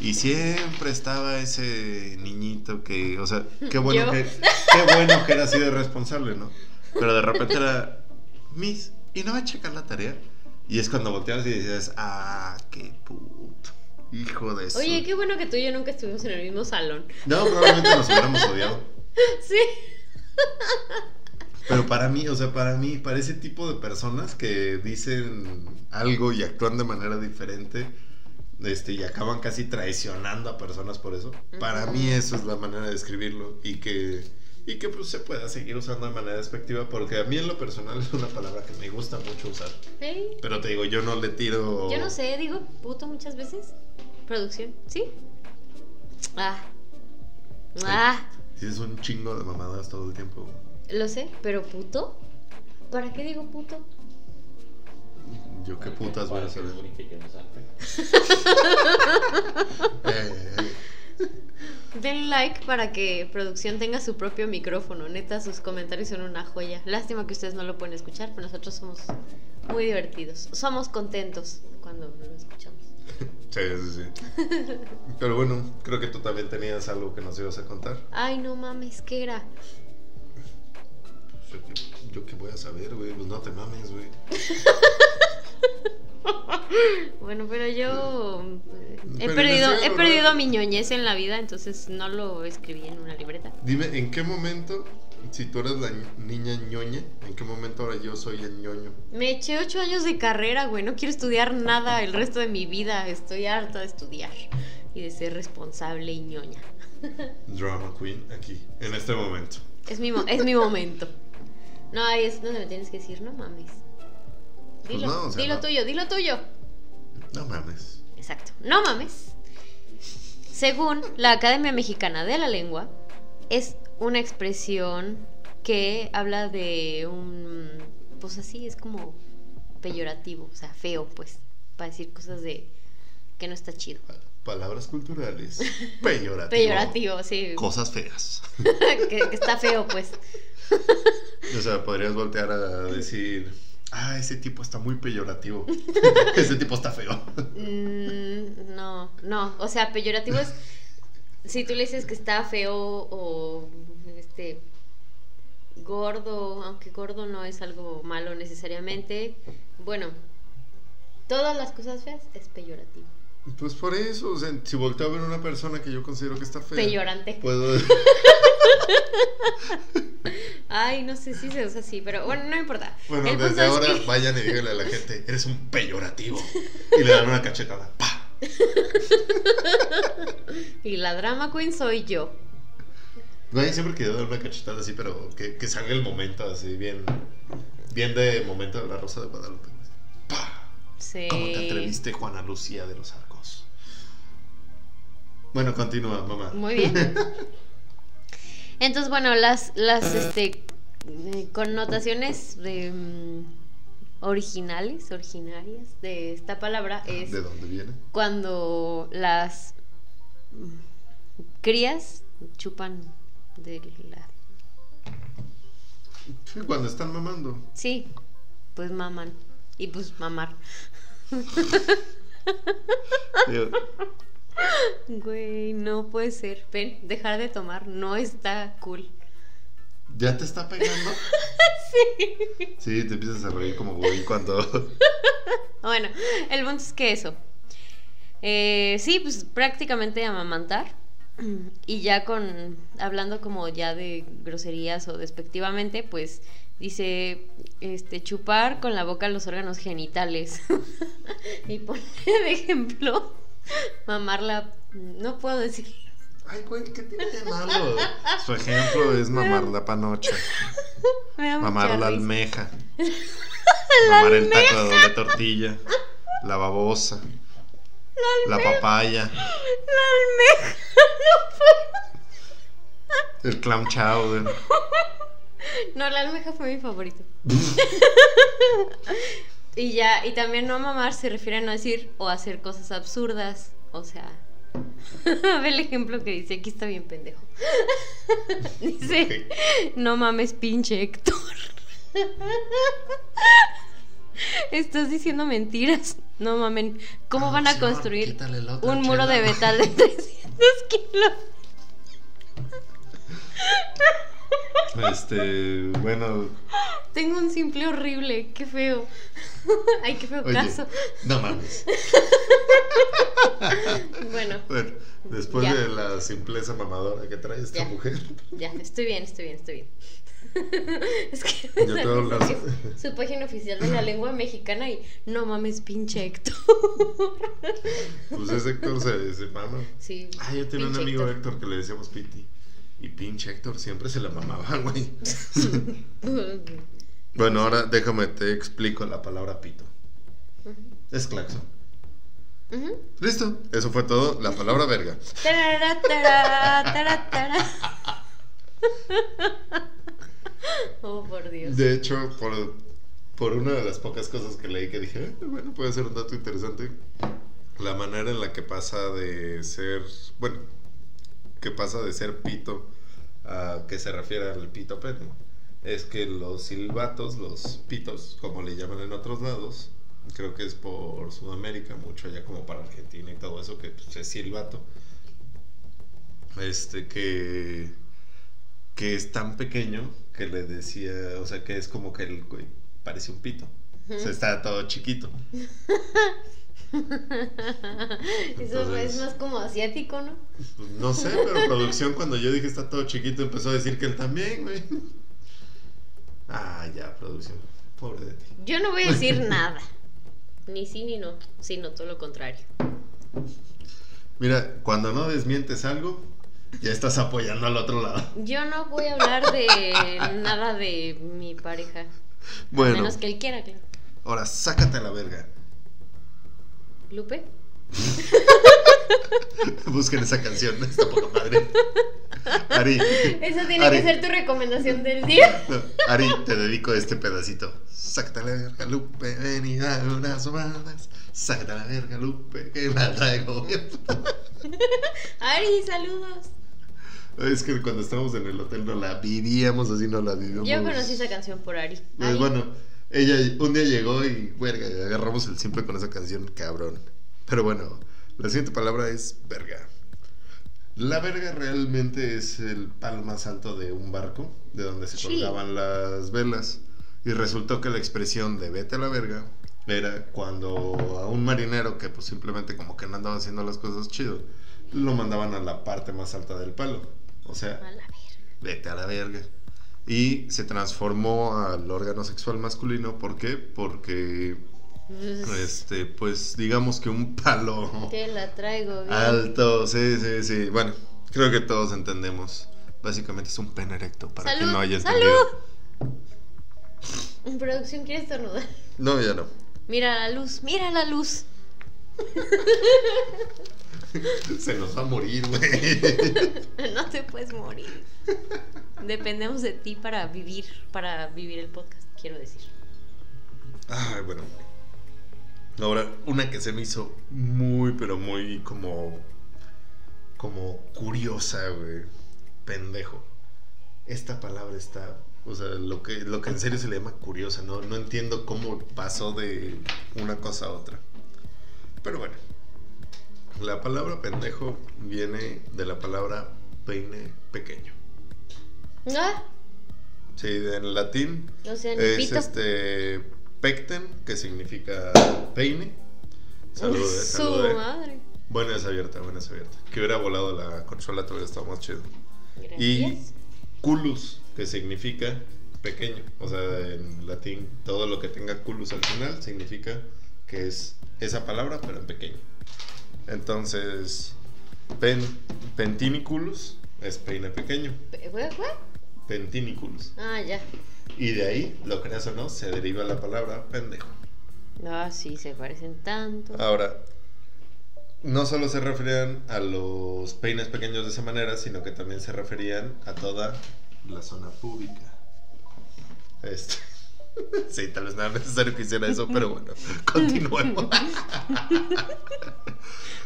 Speaker 2: Y siempre estaba ese niñito que, o sea, qué bueno,
Speaker 1: Yo.
Speaker 2: que, qué bueno que era así de responsable, ¿no? Pero de repente era, Miss, ¿y no va a checar la tarea? Y es cuando volteabas y decías, ah, qué puto, hijo de eso.
Speaker 1: Oye, qué bueno que tú y yo nunca estuvimos en el mismo salón.
Speaker 2: No, probablemente nos hubiéramos odiado.
Speaker 1: Sí.
Speaker 2: Pero para mí, o sea, para mí, para ese tipo de personas que dicen algo y actúan de manera diferente, este, y acaban casi traicionando a personas por eso, para mí eso es la manera de escribirlo y que, y que pues se pueda seguir usando de manera despectiva, porque a mí en lo personal es una palabra que me gusta mucho usar. Pero te digo, yo no le tiro...
Speaker 1: Yo no sé, digo puto muchas veces. Producción, ¿sí? Ah. Ah,
Speaker 2: Dices un chingo de mamadas todo el tiempo.
Speaker 1: lo sé, pero puto. ¿Para qué digo puto?
Speaker 2: Yo qué putas voy a eh,
Speaker 1: Den like para que producción tenga su propio micrófono. Neta, sus comentarios son una joya. Lástima que ustedes no lo pueden escuchar, pero nosotros somos muy divertidos. Somos contentos cuando lo escuchamos.
Speaker 2: Sí, sí, sí. Pero bueno, creo que tú también tenías algo que nos ibas a contar.
Speaker 1: Ay, no mames, ¿qué era?
Speaker 2: Yo qué- Yo qué voy a saber, güey. Pues no te mames, güey.
Speaker 1: Bueno, pero yo eh, he
Speaker 2: Pero
Speaker 1: perdido, he perdido mi ñoñez en la vida, entonces no lo escribí en una libreta.
Speaker 2: Dime, ¿en qué momento, si tú eres la niña ñoña, en qué momento ahora yo soy el ñoño?
Speaker 1: Me eché ocho años de carrera, güey. No quiero estudiar nada el resto de mi vida. Estoy harta de estudiar y de ser responsable y ñoña.
Speaker 2: Drama Queen, aquí, en este momento.
Speaker 1: Es mi, mo- es mi momento. No, ahí es donde me tienes que decir, no mames.
Speaker 2: Pues
Speaker 1: Dilo,
Speaker 2: no, o sea,
Speaker 1: dilo
Speaker 2: no.
Speaker 1: tuyo, dilo tuyo.
Speaker 2: No mames.
Speaker 1: Exacto, no mames. Según la Academia Mexicana de la Lengua, es una expresión que habla de un, pues así, es como peyorativo, o sea, feo, pues, para decir cosas de que no está chido.
Speaker 2: Palabras culturales. Peyorativo.
Speaker 1: Peyorativo, sí.
Speaker 2: Cosas feas.
Speaker 1: que, que está feo, pues.
Speaker 2: O sea, podrías voltear a decir, ah, ese tipo está muy peyorativo. ese tipo está feo.
Speaker 1: Mm, no, no, o sea, peyorativo es si tú le dices que está feo o este gordo, aunque gordo no es algo malo necesariamente. Bueno, todas las cosas feas es peyorativo.
Speaker 2: Pues por eso, o sea, si volteo a ver a una persona que yo considero que está fea.
Speaker 1: Peyorante.
Speaker 2: Puedo.
Speaker 1: Ay, no sé si se usa así, pero bueno, no importa.
Speaker 2: Bueno,
Speaker 1: El
Speaker 2: desde
Speaker 1: es
Speaker 2: ahora
Speaker 1: que-
Speaker 2: vayan y díganle a la gente, eres un peyorativo. Y le dan una cachetada. ¡Pa!
Speaker 1: Y la drama queen soy yo.
Speaker 2: Güey, siempre quiero dar una cachetada así, pero que, que salga el momento así, bien. Bien de momento de la Rosa de Guadalupe. ¡Pa!
Speaker 1: Sí.
Speaker 2: ¿Cómo te atreviste, Juana Lucía de los Arcos? Bueno, continúa, mamá.
Speaker 1: Muy bien. Entonces, bueno, las, las este, eh, connotaciones de, mm, originales, originarias de esta palabra es
Speaker 2: ¿De dónde viene?
Speaker 1: cuando las crías chupan de la...
Speaker 2: Sí, Cuando están mamando.
Speaker 1: Sí, pues maman. Y pues mamar. Güey, no puede ser. Ven, dejar de tomar no está cool.
Speaker 2: ¿Ya te está pegando?
Speaker 1: Sí.
Speaker 2: Sí, te empiezas a reír como güey cuando.
Speaker 1: Bueno, el punto es que eso. Eh, sí, pues prácticamente amamantar. Y ya con, hablando como ya de groserías o despectivamente, pues dice, este, chupar con la boca los órganos genitales. y pone de ejemplo, mamarla, no puedo decir.
Speaker 2: Ay, güey, ¿qué tiene de malo? Su ejemplo es mamar la panocha, mamar la almeja, mamar el taco de tortilla, la babosa, la papaya,
Speaker 1: La almeja, no
Speaker 2: el clam chowder.
Speaker 1: No, la almeja fue mi favorito. y ya, y también no mamar se refiere a no decir o hacer cosas absurdas. O sea, ve el ejemplo que dice, aquí está bien pendejo. dice, no mames, pinche Héctor. Estás diciendo mentiras. No mamen. ¿Cómo van a construir un muro
Speaker 2: chela.
Speaker 1: de metal de 300 kilos?
Speaker 2: Este, bueno,
Speaker 1: Tengo un simple horrible, qué feo. Ay, qué feo
Speaker 2: oye,
Speaker 1: caso.
Speaker 2: no mames.
Speaker 1: Bueno,
Speaker 2: Bueno, después
Speaker 1: Ya.
Speaker 2: de la simpleza mamadora que trae esta
Speaker 1: Ya.
Speaker 2: mujer,
Speaker 1: ya, estoy bien, estoy bien, estoy bien. es que
Speaker 2: Yo te voy a hablar.
Speaker 1: su página oficial de la lengua mexicana y no mames, pinche Héctor.
Speaker 2: pues ese Héctor se, se mama.
Speaker 1: Sí.
Speaker 2: Ah, yo tenía un amigo Héctor que le decíamos Piti. Y pinche Héctor siempre se la mamaba, güey. Bueno, ahora déjame te explico la palabra pito. Es claxon. Listo, eso fue todo. La palabra verga.
Speaker 1: Tarara, tarara. Oh, por Dios.
Speaker 2: De hecho, por, por una de las pocas cosas que leí que dije, "Eh, bueno, puede ser un dato interesante. La manera en la que pasa de ser, bueno, que pasa de ser pito a que se refiere al pito pene. Es que los silbatos, los pitos, como le llaman en otros lados, creo que es por Sudamérica, mucho allá como para Argentina y todo eso, que pues, es silbato. Este que que es tan pequeño que le decía, o sea, que es como que el güey parece un pito. O sea, está todo chiquito.
Speaker 1: Eso
Speaker 2: Entonces-
Speaker 1: es más como asiático, ¿no?
Speaker 2: Pues, no sé, pero producción cuando yo dije está todo chiquito empezó a decir que él también, güey. Ah, ya, producción. Pobre de ti.
Speaker 1: Yo no voy a decir nada. Ni sí ni no, sino todo lo contrario.
Speaker 2: Mira, cuando no desmientes algo, ya estás apoyando al otro lado.
Speaker 1: Yo no voy a hablar de nada de mi pareja. A
Speaker 2: Bueno,
Speaker 1: menos que él quiera, claro.
Speaker 2: ahora sácate a la verga.
Speaker 1: ¿Lupe?
Speaker 2: Busquen esa canción, está poca madre. Ari.
Speaker 1: Esa tiene
Speaker 2: Ari.
Speaker 1: que ser tu recomendación del día.
Speaker 2: No, Ari, te dedico este pedacito. Sácate la verga, Lupe, ven y dame unas somadas. Sácate la verga, Lupe, que la traigo.
Speaker 1: Ari, saludos.
Speaker 2: Es que cuando estábamos en el hotel no la vivíamos así, no la vivíamos.
Speaker 1: Yo conocí esa canción por Ari.
Speaker 2: Pues
Speaker 1: Ari.
Speaker 2: bueno, ella un día llegó y, verga, agarramos el simple con esa canción, cabrón. Pero bueno, la siguiente palabra es verga. La verga realmente es el palo más alto de un barco, de donde se
Speaker 1: Sí.
Speaker 2: colgaban las velas. Y resultó que la expresión de vete a la verga era cuando a un marinero que pues simplemente como que no andaba haciendo las cosas chido, lo mandaban a la parte más alta del palo. O sea,
Speaker 1: A la verga.
Speaker 2: vete a la verga. Y se transformó al órgano sexual masculino. ¿Por qué? Porque,
Speaker 1: Pues,
Speaker 2: este, pues digamos que un palo
Speaker 1: Te la traigo bien.
Speaker 2: alto, sí, sí, sí. Bueno, creo que todos entendemos. Básicamente es un pene erecto, para
Speaker 1: ¡Salud!
Speaker 2: que no haya
Speaker 1: ¡Salud!
Speaker 2: entendido.
Speaker 1: En producción, ¿quieres estornudar?
Speaker 2: No, ya no.
Speaker 1: Mira la luz, mira la luz.
Speaker 2: Se nos va a morir, güey.
Speaker 1: No te puedes morir. Dependemos de ti para vivir, para vivir el podcast, quiero decir.
Speaker 2: Ay, bueno. Ahora, una que se me hizo muy, pero muy como. como curiosa, güey. Pendejo. Esta palabra está. O sea, lo que, lo que en serio se le llama curiosa, ¿no? No entiendo cómo pasó de una cosa a otra. Pero bueno. La palabra pendejo viene de la palabra peine pequeño.
Speaker 1: Ah,
Speaker 2: Sí, en latín
Speaker 1: o sea, ni
Speaker 2: es
Speaker 1: pito.
Speaker 2: este pecten, que significa peine. Salud, eh,
Speaker 1: Su madre.
Speaker 2: Buena es abierta, buena es abierta. Que hubiera volado la consola, todavía estaba más chido. Y
Speaker 1: Gracias.
Speaker 2: culus, que significa pequeño. O sea, en latín, todo lo que tenga culus al final significa que es esa palabra, pero en pequeño. Entonces, pen, pentiniculus es peine pequeño.
Speaker 1: ¿Fue?
Speaker 2: Pentiniculus.
Speaker 1: Ah, ya.
Speaker 2: Y de ahí, lo creas o no, se deriva la palabra pendejo.
Speaker 1: Ah, sí, se parecen tanto.
Speaker 2: Ahora, no solo se referían a los peines pequeños de esa manera, sino que también se referían a toda la zona pública. Este. Sí, tal vez no era necesario que hiciera eso, pero bueno, continuemos.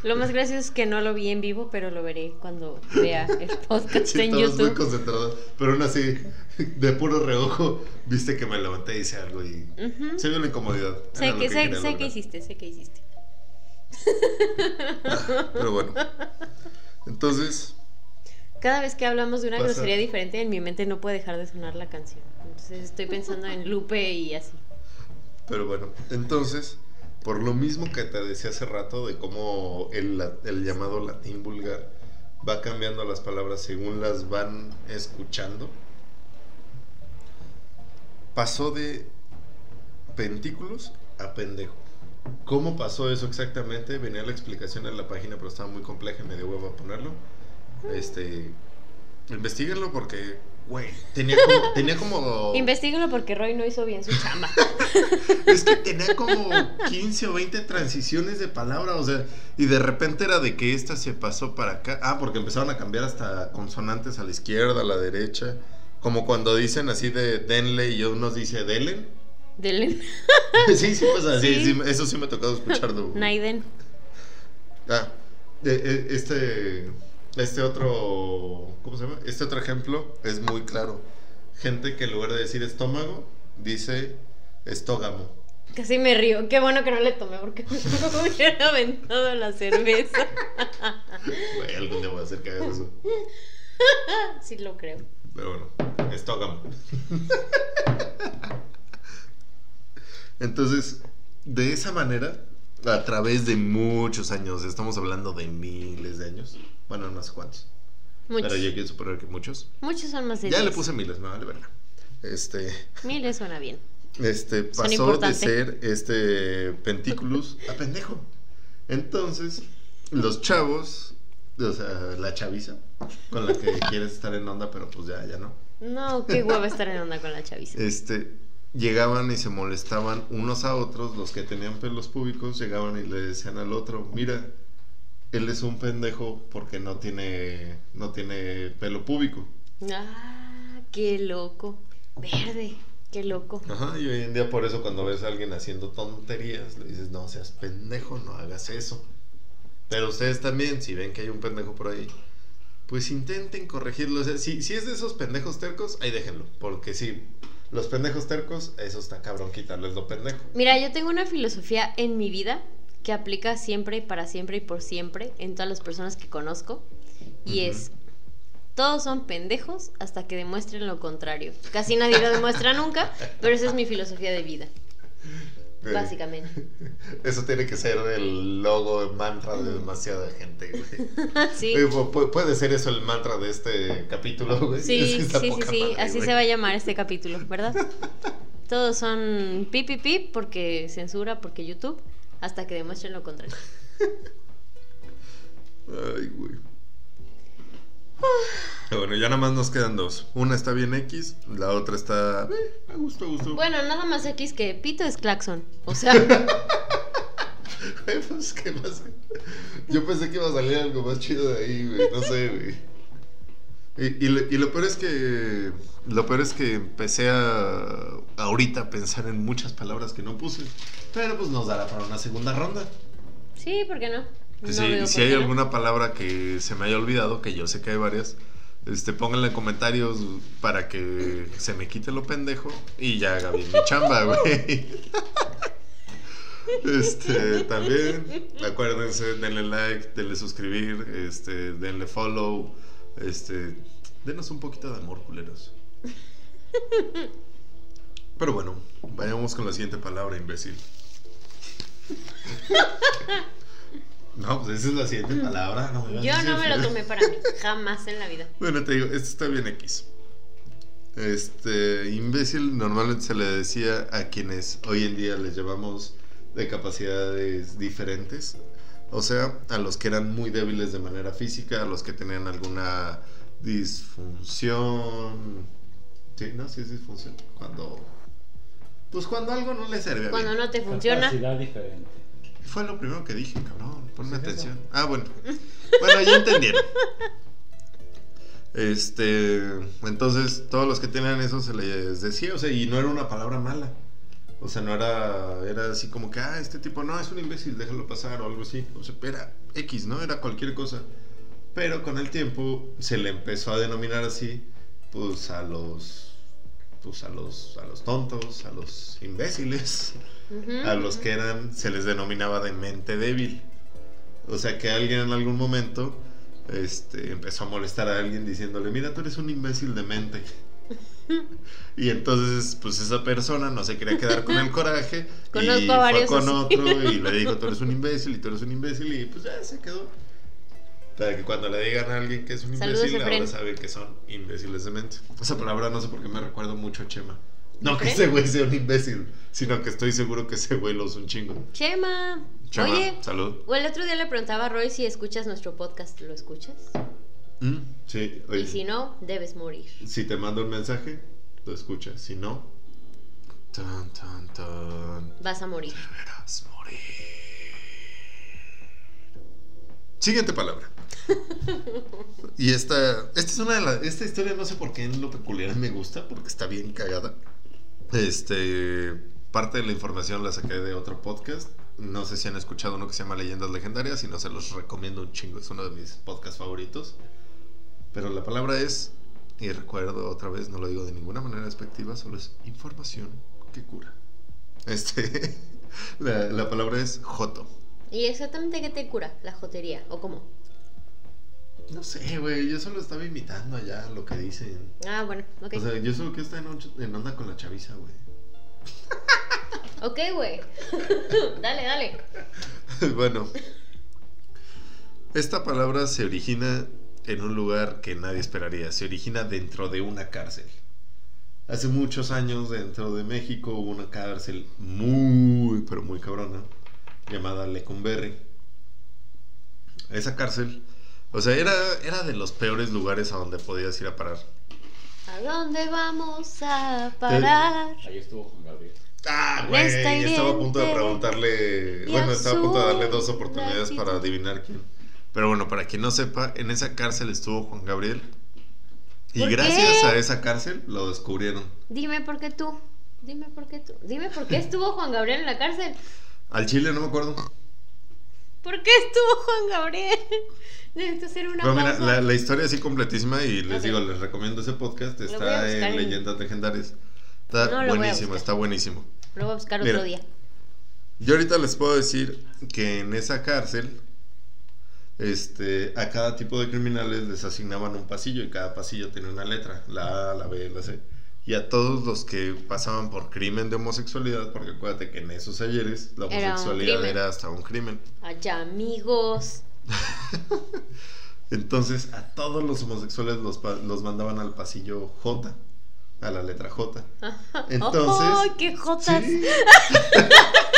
Speaker 1: Lo más gracioso es que no lo vi en vivo, pero lo veré cuando vea el podcast
Speaker 2: Sí,
Speaker 1: en
Speaker 2: estabas muy
Speaker 1: YouTube.
Speaker 2: concentrado, pero aún así, de puro reojo, viste que me levanté y hice algo y se vio la incomodidad.
Speaker 1: Sé
Speaker 2: lo
Speaker 1: que, sé, sé que hiciste, sé que hiciste.
Speaker 2: Pero bueno, entonces,
Speaker 1: Cada vez que hablamos de una
Speaker 2: Pasa.
Speaker 1: grosería diferente, en mi mente no puede dejar de sonar la canción. Entonces estoy pensando en Lupe y así.
Speaker 2: Pero bueno, entonces, por lo mismo que te decía hace rato de cómo el, la- el llamado latín vulgar va cambiando las palabras según las van escuchando, pasó de pentículos a pendejo. ¿Cómo pasó eso exactamente? Venía la explicación en la página, pero estaba muy compleja y me dio huevo a ponerlo. Este, investíguenlo porque, güey, tenía como, tenía como
Speaker 1: porque Roy no hizo bien su chamba.
Speaker 2: es que tenía como 15 o 20 transiciones de palabra, o sea, y de repente era de que esta se pasó para acá. Ah, porque empezaron a cambiar hasta consonantes a la izquierda, a la derecha. Como cuando dicen así de denle y uno dice delen.
Speaker 1: Delen.
Speaker 2: sí, sí pasa, sí,
Speaker 1: Sí.
Speaker 2: sí, eso sí me ha tocado escucharlo.
Speaker 1: Naiden.
Speaker 2: Ah, eh, eh, este, este otro, ¿cómo se llama? Este otro ejemplo es muy claro. Gente que en lugar de decir estómago, dice estógamo.
Speaker 1: Casi me río. Qué bueno que no le tomé porque me hubiera aventado la cerveza.
Speaker 2: Güey, algún día voy a hacer que hagas eso.
Speaker 1: Sí lo creo.
Speaker 2: Pero bueno, estógamo. Entonces, de esa manera, a través de muchos años, estamos hablando de miles de años. Bueno, no sé cuántos.
Speaker 1: Muchos.
Speaker 2: Pero yo quiero suponer que muchos.
Speaker 1: Muchos son más de
Speaker 2: Ya le
Speaker 1: 10.
Speaker 2: puse miles, no vale verga. Este,
Speaker 1: Miles suena bien.
Speaker 2: este pasó de ser este pentículus a pendejo. Entonces, los chavos, o sea, la chaviza, con la que quieres estar en onda, pero pues ya, ya no.
Speaker 1: No, qué huevo estar en onda con la chaviza.
Speaker 2: Este, llegaban y se molestaban unos a otros, los que tenían pelos públicos llegaban y le decían al otro, mira, él es un pendejo porque no tiene, no tiene pelo púbico.
Speaker 1: Ah, qué loco. Verde, qué loco.
Speaker 2: Ajá, y hoy en día por eso cuando ves a alguien haciendo tonterías, le dices, no seas pendejo, no hagas eso. Pero ustedes también, si ven que hay un pendejo por ahí, pues intenten corregirlo. O sea, si, si es de esos pendejos tercos, ahí déjenlo. Porque sí, los pendejos tercos, eso está cabrón quitarles lo pendejo.
Speaker 1: Mira, yo tengo una filosofía en mi vida que aplica siempre, para siempre y por siempre en todas las personas que conozco. Y es, todos son pendejos hasta que demuestren lo contrario. Casi nadie lo demuestra nunca, pero esa es mi filosofía de vida, Básicamente.
Speaker 2: Eso tiene que ser el logo, el mantra de demasiada gente, güey.
Speaker 1: sí,
Speaker 2: puede ser eso el mantra de este capítulo, güey.
Speaker 1: Sí, sí, sí, sí,
Speaker 2: madre,
Speaker 1: así se va a llamar este capítulo, ¿verdad? Todos son pip, pip, pip, porque censura, porque YouTube, hasta que demuestren lo contrario.
Speaker 2: Ay, güey. Pero bueno, ya nada más nos quedan dos. Una está bien X, la otra está. Eh, a gusto, a gusto.
Speaker 1: Bueno, nada más X que Pito es Claxon. O sea,
Speaker 2: pues, ¿qué más? Yo pensé que iba a salir algo más chido de ahí, güey. No sé, güey. Y, y lo, y lo peor es que. Lo peor es que empecé a. Ahorita a pensar en muchas palabras que no puse. Pero pues nos dará para una segunda ronda.
Speaker 1: sí, ¿por qué no? No
Speaker 2: si, hay alguna palabra que se me haya olvidado, que yo sé que hay varias, este, pónganla en comentarios para que se me quite lo pendejo y ya haga bien mi chamba, güey. Este, también, acuérdense, denle like, denle suscribir, este, denle follow, este, denos un poquito de amor, culeros. Pero bueno, vayamos con la siguiente palabra, imbécil. No, pues esa es la siguiente palabra. No, me
Speaker 1: Yo no me lo tomé para mí, jamás en la vida.
Speaker 2: Bueno, te digo, esto está bien X. Este, imbécil normalmente se le decía a quienes hoy en día les llevamos de capacidades diferentes. O sea, a los que eran muy débiles de manera física, a los que tenían alguna disfunción. Sí, ¿no? Sí es disfunción. Cuando. Pues cuando algo no le sirve.
Speaker 1: Cuando no te funciona,
Speaker 3: Capacidad diferente.
Speaker 2: Fue lo primero que dije, cabrón. Ponme
Speaker 3: Pues
Speaker 2: atención. Ah, bueno. Bueno, ya entendieron. Este, entonces todos los que tenían eso se les decía, o sea, y no era una palabra mala. O sea, no era, era así como que, ah, este tipo no, es un imbécil, déjalo pasar o algo así. O sea, era X, ¿no? Era cualquier cosa. Pero con el tiempo se le empezó a denominar así, pues a los, pues a los, a los tontos, a los imbéciles a los que eran se les denominaba de mente débil. O sea que alguien en algún momento este, empezó a molestar a alguien diciéndole, mira, tú eres un imbécil de mente. y entonces, pues esa persona no se quería quedar con el coraje
Speaker 1: Conozco
Speaker 2: y fue con
Speaker 1: así.
Speaker 2: otro y le dijo, tú eres un imbécil y tú eres un imbécil y pues ya se quedó. Para que cuando le digan a alguien que es un
Speaker 1: Saludos,
Speaker 2: imbécil, ahora saben que son imbéciles de mente. Esa palabra no sé por qué me recuerdo mucho a Chema. No que ese güey sea un imbécil, sino que estoy seguro que ese güey lo es un chingo.
Speaker 1: Chema.
Speaker 2: Chema,
Speaker 1: Oye,
Speaker 2: salud.
Speaker 1: o el otro día le preguntaba a Roy si escuchas nuestro podcast. ¿Lo escuchas?
Speaker 2: Mm, Sí, oye,
Speaker 1: Y si no, debes morir.
Speaker 2: si te mando un mensaje, lo escuchas. Si no, tan, tan, tan,
Speaker 1: Vas a morir.
Speaker 2: deberás morir. Siguiente palabra. Y esta, esta es una de las, esta historia no sé por qué en lo peculiar me gusta, porque está bien cagada. Este, parte de la información la saqué de otro podcast. No sé si han escuchado uno que se llama Leyendas Legendarias y no se los recomiendo un chingo, es uno de mis podcasts favoritos. Pero la palabra es, y recuerdo otra vez, no lo digo de ninguna manera despectiva, solo es información que cura. Este, la, la palabra es joto.
Speaker 1: ¿Y exactamente qué te cura? La jotería. ¿O cómo?
Speaker 2: No sé, güey, yo solo estaba imitando allá lo que dicen.
Speaker 1: Ah, bueno, ok.
Speaker 2: O sea, yo solo que está en, on- en onda con la chaviza, güey.
Speaker 1: ok, güey. dale, dale.
Speaker 2: bueno, esta palabra se origina en un lugar que nadie esperaría. Se origina dentro de una cárcel. Hace muchos años dentro de México hubo una cárcel muy, pero muy cabrona, llamada Lecumberri. Esa cárcel, o sea, era, era de los peores lugares a donde podías ir a parar.
Speaker 1: ¿A dónde vamos a parar?
Speaker 3: Ahí estuvo Juan Gabriel.
Speaker 2: Ah,
Speaker 1: güey,
Speaker 2: estaba a punto de preguntarle, bueno, estaba a punto de darle dos oportunidades para adivinar quién. Pero bueno, para quien no sepa, en esa cárcel estuvo Juan Gabriel. Y
Speaker 1: ¿Por
Speaker 2: gracias
Speaker 1: qué?
Speaker 2: a esa cárcel lo descubrieron.
Speaker 1: Dime por qué tú. Dime por qué tú. Dime por qué estuvo Juan Gabriel en la cárcel.
Speaker 2: Al Chile no me acuerdo.
Speaker 1: ¿Por qué estuvo Juan Gabriel? Necesito hacer una
Speaker 2: Pero mira, la, la historia así completísima y les digo, les recomiendo ese podcast. Está en
Speaker 1: en-
Speaker 2: Leyendas Legendarias. Está
Speaker 1: No,
Speaker 2: buenísimo, está buenísimo.
Speaker 1: Lo voy a buscar
Speaker 2: Mira.
Speaker 1: otro día.
Speaker 2: Yo ahorita les puedo decir que en esa cárcel, este, a cada tipo de criminales les asignaban un pasillo y cada pasillo tenía una letra, la A, la B, la C. Y a todos los que pasaban por crimen de homosexualidad, porque acuérdate que en esos ayeres la homosexualidad era hasta un crimen.
Speaker 1: Allá, amigos.
Speaker 2: Entonces a todos los homosexuales los, los mandaban al pasillo J, a la letra J. Entonces...
Speaker 1: ¡Ay, qué jotas!
Speaker 2: Sí.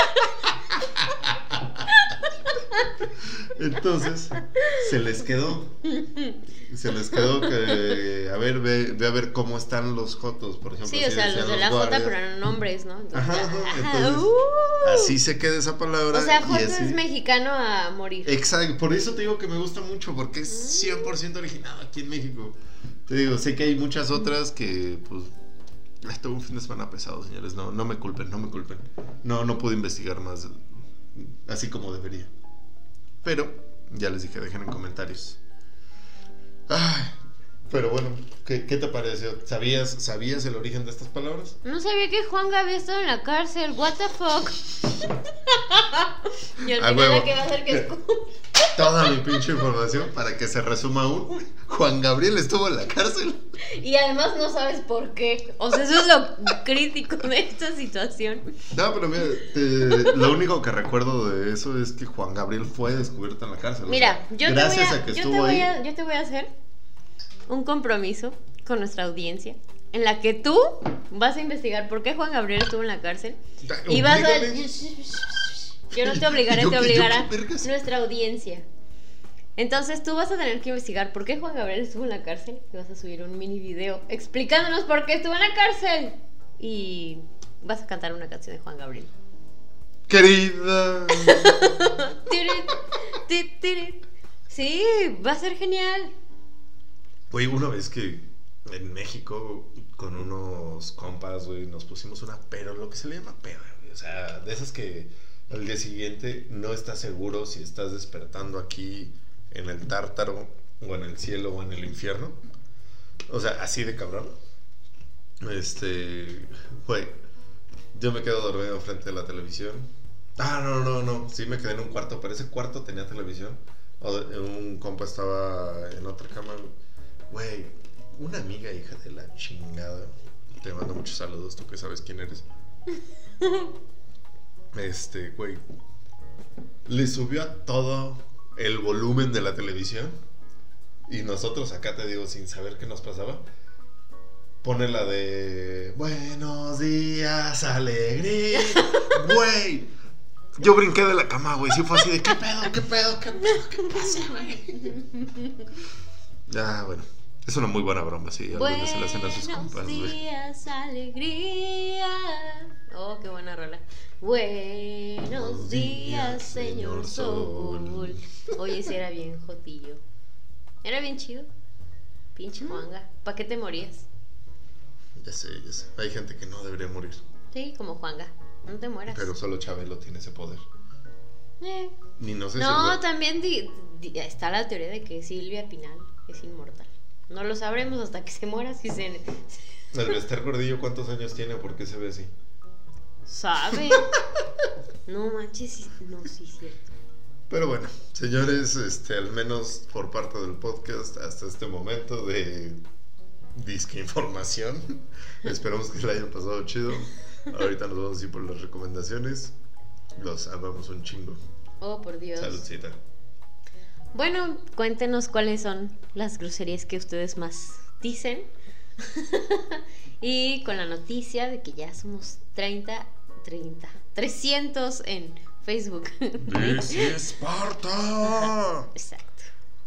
Speaker 2: Entonces, se les quedó. Se les quedó que, a ver, ve, ve a ver cómo están los jotos, por ejemplo.
Speaker 1: Sí, o sea, los de la J,
Speaker 2: guardias.
Speaker 1: pero eran nombres, ¿no? Entonces,
Speaker 2: Ajá, ajá, entonces,
Speaker 1: uh.
Speaker 2: Así se queda esa palabra.
Speaker 1: O sea,
Speaker 2: y
Speaker 1: J
Speaker 2: así-
Speaker 1: es mexicano a morir.
Speaker 2: Exacto, por eso te digo que me gusta mucho, porque es 100% originado aquí en México. Te digo, sé que hay muchas otras que, pues, tuve un fin de semana pesado, señores. No, no me culpen, no me culpen. No, no pude investigar más, así como debería. Pero, ya les dije, dejen en comentarios. Pero bueno, ¿qué, qué te pareció? ¿Sabías, ¿Sabías el origen de estas palabras?
Speaker 1: No sabía que Juan había estado en la cárcel. What the fuck. y al final la que va a hacer que
Speaker 2: Toda mi pinche información para que se resuma aún. Juan Gabriel estuvo en la cárcel.
Speaker 1: Y además no sabes por qué. O sea, eso es lo crítico de esta situación.
Speaker 2: No, pero mira, te- lo único que recuerdo de eso es que Juan Gabriel fue descubierto en la cárcel. o
Speaker 1: Mira,
Speaker 2: sea,
Speaker 1: yo te, voy
Speaker 2: gracias
Speaker 1: a,
Speaker 2: a, que
Speaker 1: yo, te voy a, yo te voy a hacer un compromiso con nuestra audiencia en la que tú vas a investigar por qué Juan Gabriel estuvo en la cárcel y vas a... Yo no te obligaré,
Speaker 2: ¿Yo
Speaker 1: te obligará nuestra audiencia. Entonces tú vas a tener que investigar por qué Juan Gabriel estuvo en la cárcel y vas a subir un mini video explicándonos por qué estuvo en la cárcel. Y vas a cantar una canción de Juan Gabriel.
Speaker 2: Querida.
Speaker 1: Sí, va a ser genial.
Speaker 2: Oye, una vez que en México con unos compas, güey, nos pusimos una pero, lo que se le llama peda, güey. O sea, de esas que al día siguiente no estás seguro si estás despertando aquí en el tártaro o en el cielo o en el infierno. O sea, así de cabrón. Este, güey, yo me quedo dormido frente a la televisión. Ah, no, no, no, sí me quedé en un cuarto, pero ese cuarto tenía televisión. O un compa estaba en otra cama. Güey, una amiga hija de la chingada. Te mando muchos saludos, tú que sabes quién eres. Este, güey. Le subió a todo el volumen de la televisión. Y nosotros acá te digo, sin saber qué nos pasaba. Pone la de Buenos días, alegría. Güey. Yo brinqué de la cama, güey. Sí fue así de ¿qué pedo? ¿Qué pedo? ¿Qué pedo? ¿Qué pasa, güey? Ya, bueno. Es una muy buena broma, sí. Algunos se la hacen a sus compas,
Speaker 1: Buenos días, alegría. Oh, qué buena rola. Buenos días, señor
Speaker 2: señor
Speaker 1: Sol.
Speaker 2: Sol.
Speaker 1: Oye, ese era bien jotillo. Era bien chido. Pinche Juanga. ¿Para qué te morías?
Speaker 2: Ya sé, ya sé. Hay gente que no debería morir.
Speaker 1: Sí, como Juanga. No te mueras.
Speaker 2: Pero solo Chabelo tiene ese poder.
Speaker 1: Eh.
Speaker 2: Ni no sé
Speaker 1: No,
Speaker 2: si.
Speaker 1: también di- di- está la teoría de que Silvia Pinal es inmortal. No lo sabremos hasta que se muera si se
Speaker 2: El Bester Gordillo, ¿cuántos años tiene? ¿Por qué se ve así?
Speaker 1: sabe. No manches, no, sí, cierto.
Speaker 2: Pero bueno, señores, este, al menos por parte del podcast hasta este momento de disque información. Esperamos que le hayan pasado chido. Ahorita nos vamos a ir por las recomendaciones. Los amamos un chingo.
Speaker 1: Oh, por Dios.
Speaker 2: Saludcita.
Speaker 1: Bueno, cuéntenos cuáles son las groserías que ustedes más dicen. y con la noticia de que ya somos 30, 30, 300 en Facebook.
Speaker 2: ¡This is Sparta!
Speaker 1: Exacto.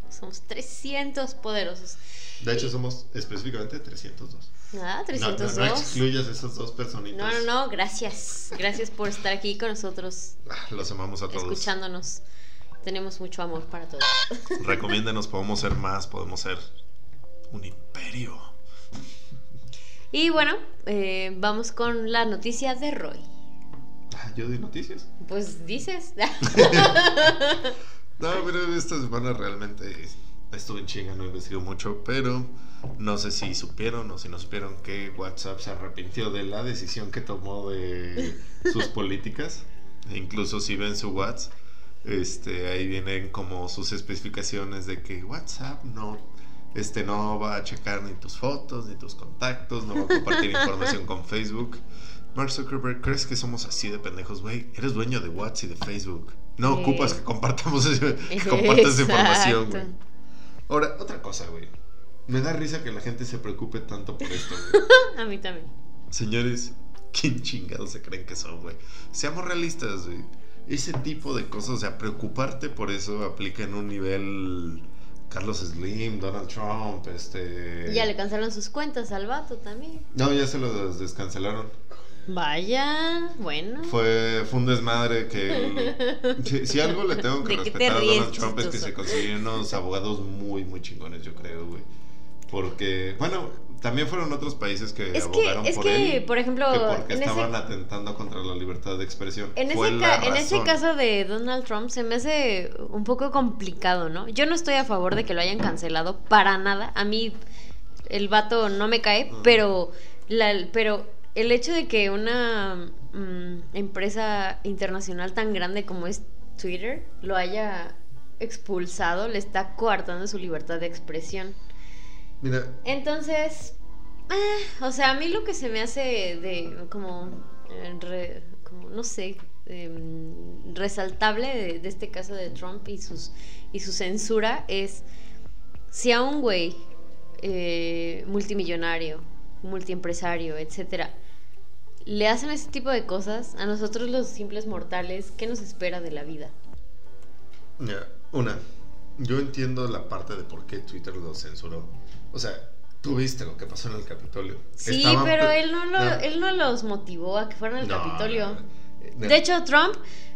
Speaker 1: Somos 300 poderosos.
Speaker 2: De hecho, somos específicamente 302.
Speaker 1: Ah,
Speaker 2: No, no,
Speaker 1: 302.
Speaker 2: no excluyas esas dos personitas.
Speaker 1: No, no, no, gracias. Gracias por estar aquí con nosotros,
Speaker 2: Ah, Los amamos a todos.
Speaker 1: escuchándonos. Tenemos mucho amor para todos.
Speaker 2: Recomiéndenos, podemos ser más, podemos ser un imperio.
Speaker 1: Y bueno, eh, vamos con la noticia de Roy.
Speaker 2: Ah, ¿Yo doy noticias?
Speaker 1: Pues dices.
Speaker 2: no, pero esta semana realmente estuve en chinga, no investigo mucho, pero no sé si supieron o si no supieron que WhatsApp se arrepintió de la decisión que tomó de sus políticas. E incluso si ven su WhatsApp, este, ahí vienen como sus especificaciones de que WhatsApp no, este, no va a checar ni tus fotos, ni tus contactos, no va a compartir información con Facebook. Mark Zuckerberg, ¿crees que somos así de pendejos, güey? Eres dueño de WhatsApp y de Facebook. No ocupas que compartamos que compartas información, güey. Ahora, otra cosa, güey. Me da risa que la gente se preocupe tanto por esto, güey.
Speaker 1: a mí también.
Speaker 2: Señores, ¿quién chingados se creen que son, güey? Seamos realistas, güey. Ese tipo de cosas, o sea, preocuparte por eso aplica en un nivel Carlos Slim, Donald Trump, este...
Speaker 1: Ya le cancelaron sus cuentas al vato también.
Speaker 2: No, ya se los descancelaron.
Speaker 1: Vaya, bueno.
Speaker 2: Fue, fue un desmadre que... si, algo le tengo que respetar a Donald Trump es que se consiguieron unos abogados muy, muy chingones, yo creo, güey. Porque, bueno, también fueron otros países que
Speaker 1: es
Speaker 2: abogaron
Speaker 1: que, es
Speaker 2: por
Speaker 1: que,
Speaker 2: él.
Speaker 1: por ejemplo,
Speaker 2: porque estaban atentando contra la libertad de expresión.
Speaker 1: En, ese, en ese caso de Donald Trump se me hace un poco complicado, ¿no? Yo no estoy a favor de que lo hayan cancelado para nada. A mí el vato no me cae, pero, la, pero el hecho de que una mm, empresa internacional tan grande como es Twitter lo haya expulsado le está coartando su libertad de expresión.
Speaker 2: Mira.
Speaker 1: Entonces, eh, o sea, a mí lo que se me hace de como, eh, como no sé, em, resaltable de, este caso de Trump y sus y su censura es si a un güey eh, multimillonario, multiempresario, etcétera, le hacen ese tipo de cosas, a nosotros los simples mortales, ¿qué nos espera de la vida?
Speaker 2: una, yo entiendo la parte de por qué Twitter lo censuró. O sea, tú viste lo que pasó en el Capitolio.
Speaker 1: Sí, pero él no, lo, él no los motivó a que fueran al Capitolio. De hecho, Trump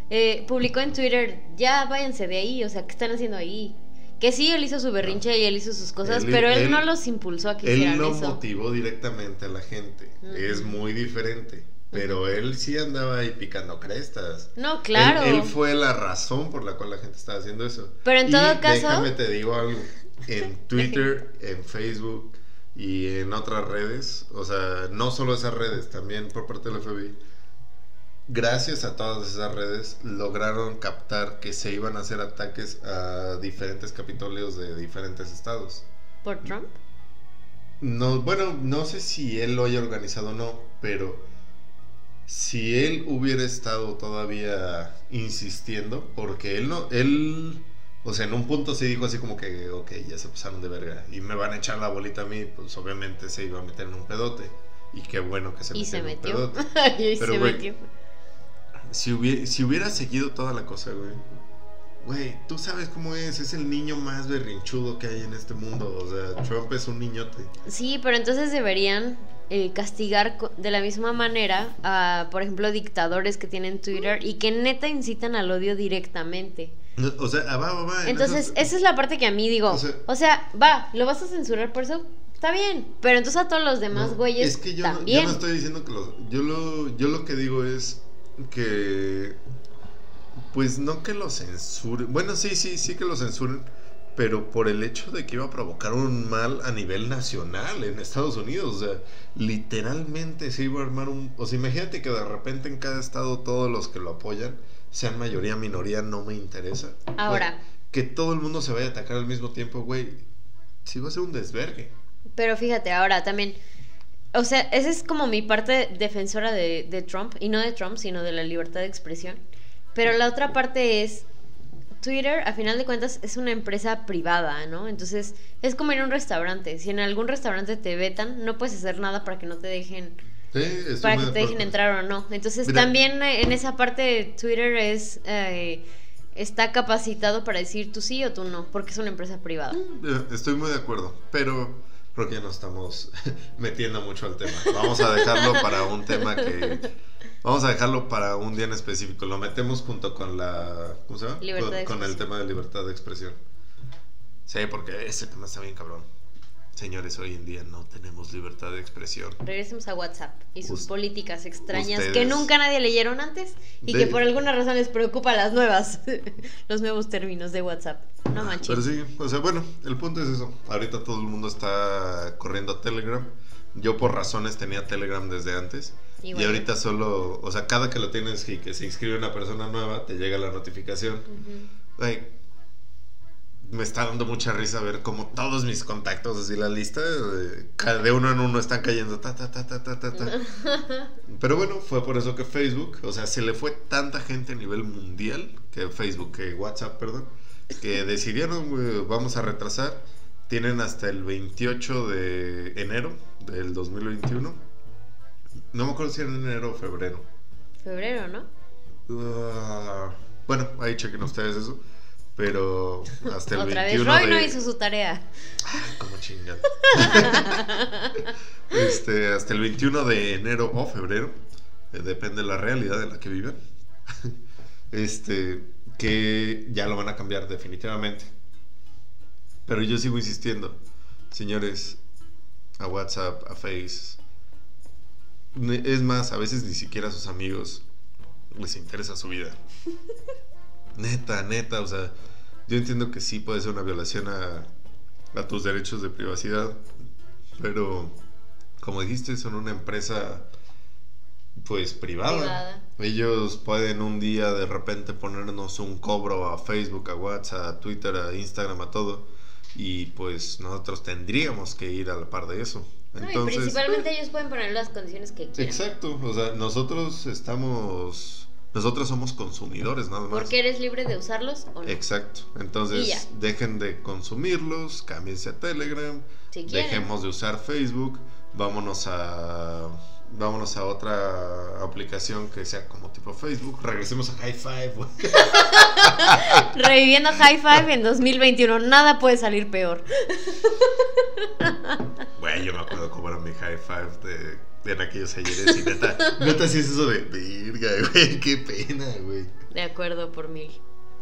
Speaker 1: eh, publicó en Twitter, ya váyanse de ahí, o sea, ¿qué están haciendo ahí? Que sí, él hizo su berrinche y él hizo sus cosas, pero él, no los impulsó a que hicieran
Speaker 2: eso. Él no motivó directamente a la gente. Es muy diferente. Pero él sí andaba ahí picando crestas.
Speaker 1: No, claro.
Speaker 2: Él, fue la razón por la cual la gente estaba haciendo eso.
Speaker 1: Pero en todo caso.
Speaker 2: Déjame te digo algo. En Twitter, en Facebook y en otras redes, o sea, no solo esas redes, también por parte del FBI gracias a todas esas redes lograron captar que se iban a hacer ataques a diferentes capitolios de diferentes estados.
Speaker 1: ¿Por Trump?
Speaker 2: No, bueno, no sé si él lo haya organizado o no, pero si él hubiera estado todavía insistiendo, porque él no, él, o sea, en un punto se dijo así como que, ok, ya se pasaron de verga y me van a echar la bolita a mí, pues obviamente se iba a meter en un pedote. Y qué bueno que se
Speaker 1: metió. Y se metió.
Speaker 2: y se metió si hubiera, si hubiera seguido toda la cosa, güey. Güey, tú sabes cómo es, es el niño más berrinchudo que hay en este mundo. O sea, Trump es un niñote.
Speaker 1: Sí, pero entonces deberían eh, castigar de la misma manera a, por ejemplo, dictadores que tienen Twitter y que neta incitan al odio directamente.
Speaker 2: O sea, ah, va, va, va.
Speaker 1: Entonces, esa es la parte que a mí digo. O sea, va, ¿lo vas a censurar por eso? Está bien, pero entonces a todos los demás güeyes es que yo también.
Speaker 2: No, yo no estoy diciendo que los... Yo lo, yo lo que digo es que pues no que lo censuren. Bueno, sí, sí, sí que lo censuren, pero por el hecho de que iba a provocar un mal a nivel nacional en Estados Unidos. O sea, literalmente se iba a armar un... O sea, imagínate que de repente en cada estado todos los que lo apoyan, sean mayoría, minoría, no me interesa.
Speaker 1: Ahora.
Speaker 2: que todo el mundo se vaya a atacar al mismo tiempo, güey. Sí va a ser un desvergue.
Speaker 1: Pero fíjate, ahora también o sea, esa es como mi parte defensora de, Trump, y no de Trump, sino de la libertad de expresión. Pero la otra parte es, Twitter, a final de cuentas, es una empresa privada, ¿no? Entonces, es como ir a un restaurante. Si en algún restaurante te vetan, no puedes hacer nada para que no te dejen... para que te dejen entrar o no. Entonces, también eh, en esa parte, Twitter es... Eh, está capacitado para decir tú sí o tú no, porque es una empresa privada.
Speaker 2: Mm, estoy muy de acuerdo, pero creo que ya nos estamos metiendo mucho al tema. Vamos a dejarlo para un tema que, Vamos a dejarlo para un día en específico. Lo metemos junto con la. ¿Cómo se llama?
Speaker 1: Libertad
Speaker 2: con, con el tema de libertad de expresión. Sí, porque ese tema está bien cabrón. Señores, hoy en día no tenemos libertad de expresión.
Speaker 1: Regresemos a WhatsApp y sus
Speaker 2: Us-
Speaker 1: políticas extrañas que
Speaker 2: ustedes-
Speaker 1: nunca nadie leyeron antes y
Speaker 2: De-
Speaker 1: que por alguna razón les preocupa las nuevas, los nuevos términos de WhatsApp. No manches.
Speaker 2: Pero sí, o sea, bueno, el punto es eso. Ahorita todo el mundo está corriendo a Telegram. Yo por razones tenía Telegram desde antes. Y
Speaker 1: yo.
Speaker 2: ahorita solo, o sea, cada que lo tienes y que se inscribe una persona nueva, te llega la notificación.
Speaker 1: Ujú.
Speaker 2: Güey, me está dando mucha risa ver cómo todos mis contactos, así la lista, eh, de uno en uno están cayendo. Ta, ta, ta, ta, ta, ta. Pero bueno, fue por eso que Facebook, o sea, se le fue tanta gente a nivel mundial, que Facebook, que WhatsApp, perdón, que decidieron, vamos a retrasar. Tienen hasta el 28 de enero del 2021. No me acuerdo si era en enero o febrero.
Speaker 1: Febrero, ¿no?
Speaker 2: Ah, bueno, ahí chequen ustedes eso. Pero hasta el
Speaker 1: Otra vez
Speaker 2: 21
Speaker 1: Roy
Speaker 2: de...
Speaker 1: no hizo su tarea.
Speaker 2: Ay, como chingan. este, hasta el 21 de enero o febrero, eh, depende de la realidad en la que vivan. este, que ya lo van a cambiar definitivamente. Pero yo sigo insistiendo, señores, a WhatsApp, a Face. Es más, a veces ni siquiera a sus amigos les interesa su vida. Neta, neta, o sea, yo entiendo que sí puede ser una violación a, a tus derechos de privacidad, pero como dijiste, son una empresa pues privada.
Speaker 1: Privada.
Speaker 2: Ellos pueden un día de repente ponernos un cobro a Facebook, a WhatsApp, a Twitter, a Instagram, a todo, y pues nosotros tendríamos que ir a la par de eso.
Speaker 1: No, y principalmente ellos pueden poner las condiciones que quieran.
Speaker 2: exacto, o sea, nosotros estamos, nosotros somos consumidores nada más.
Speaker 1: Porque eres libre de usarlos o no.
Speaker 2: Exacto. Entonces, dejen de consumirlos, cámbiense a Telegram,
Speaker 1: Si
Speaker 2: dejemos de usar Facebook, vámonos a vámonos a otra aplicación que sea como tipo Facebook, regresemos a High Five.
Speaker 1: Reviviendo High Five en 2021. Nada puede salir peor.
Speaker 2: Güey, yo me acuerdo cómo era mi High Five de en aquellos ayeres y neta, neta sí es eso de virga, güey, qué pena, güey.
Speaker 1: De acuerdo por mil.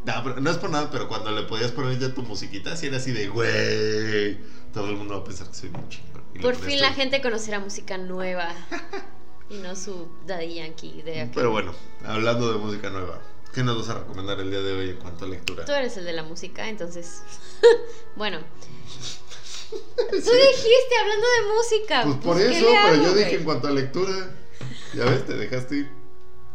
Speaker 2: No, pero no es por nada, pero cuando le podías poner ya tu musiquita, así era así de, güey, todo el mundo va a pensar que soy un chingón.
Speaker 1: Por fin la gente conocerá música nueva. Y no su Daddy Yankee de aquel.
Speaker 2: Pero bueno, hablando de música nueva, ¿qué nos vas a recomendar el día de hoy en cuanto a lectura?
Speaker 1: Tú eres el de la música, entonces. bueno. Tú dijiste hablando de música.
Speaker 2: Pues por
Speaker 1: ¿qué
Speaker 2: eso, pero
Speaker 1: hago,
Speaker 2: yo dije en cuanto a lectura. Ya ves, te dejaste ir.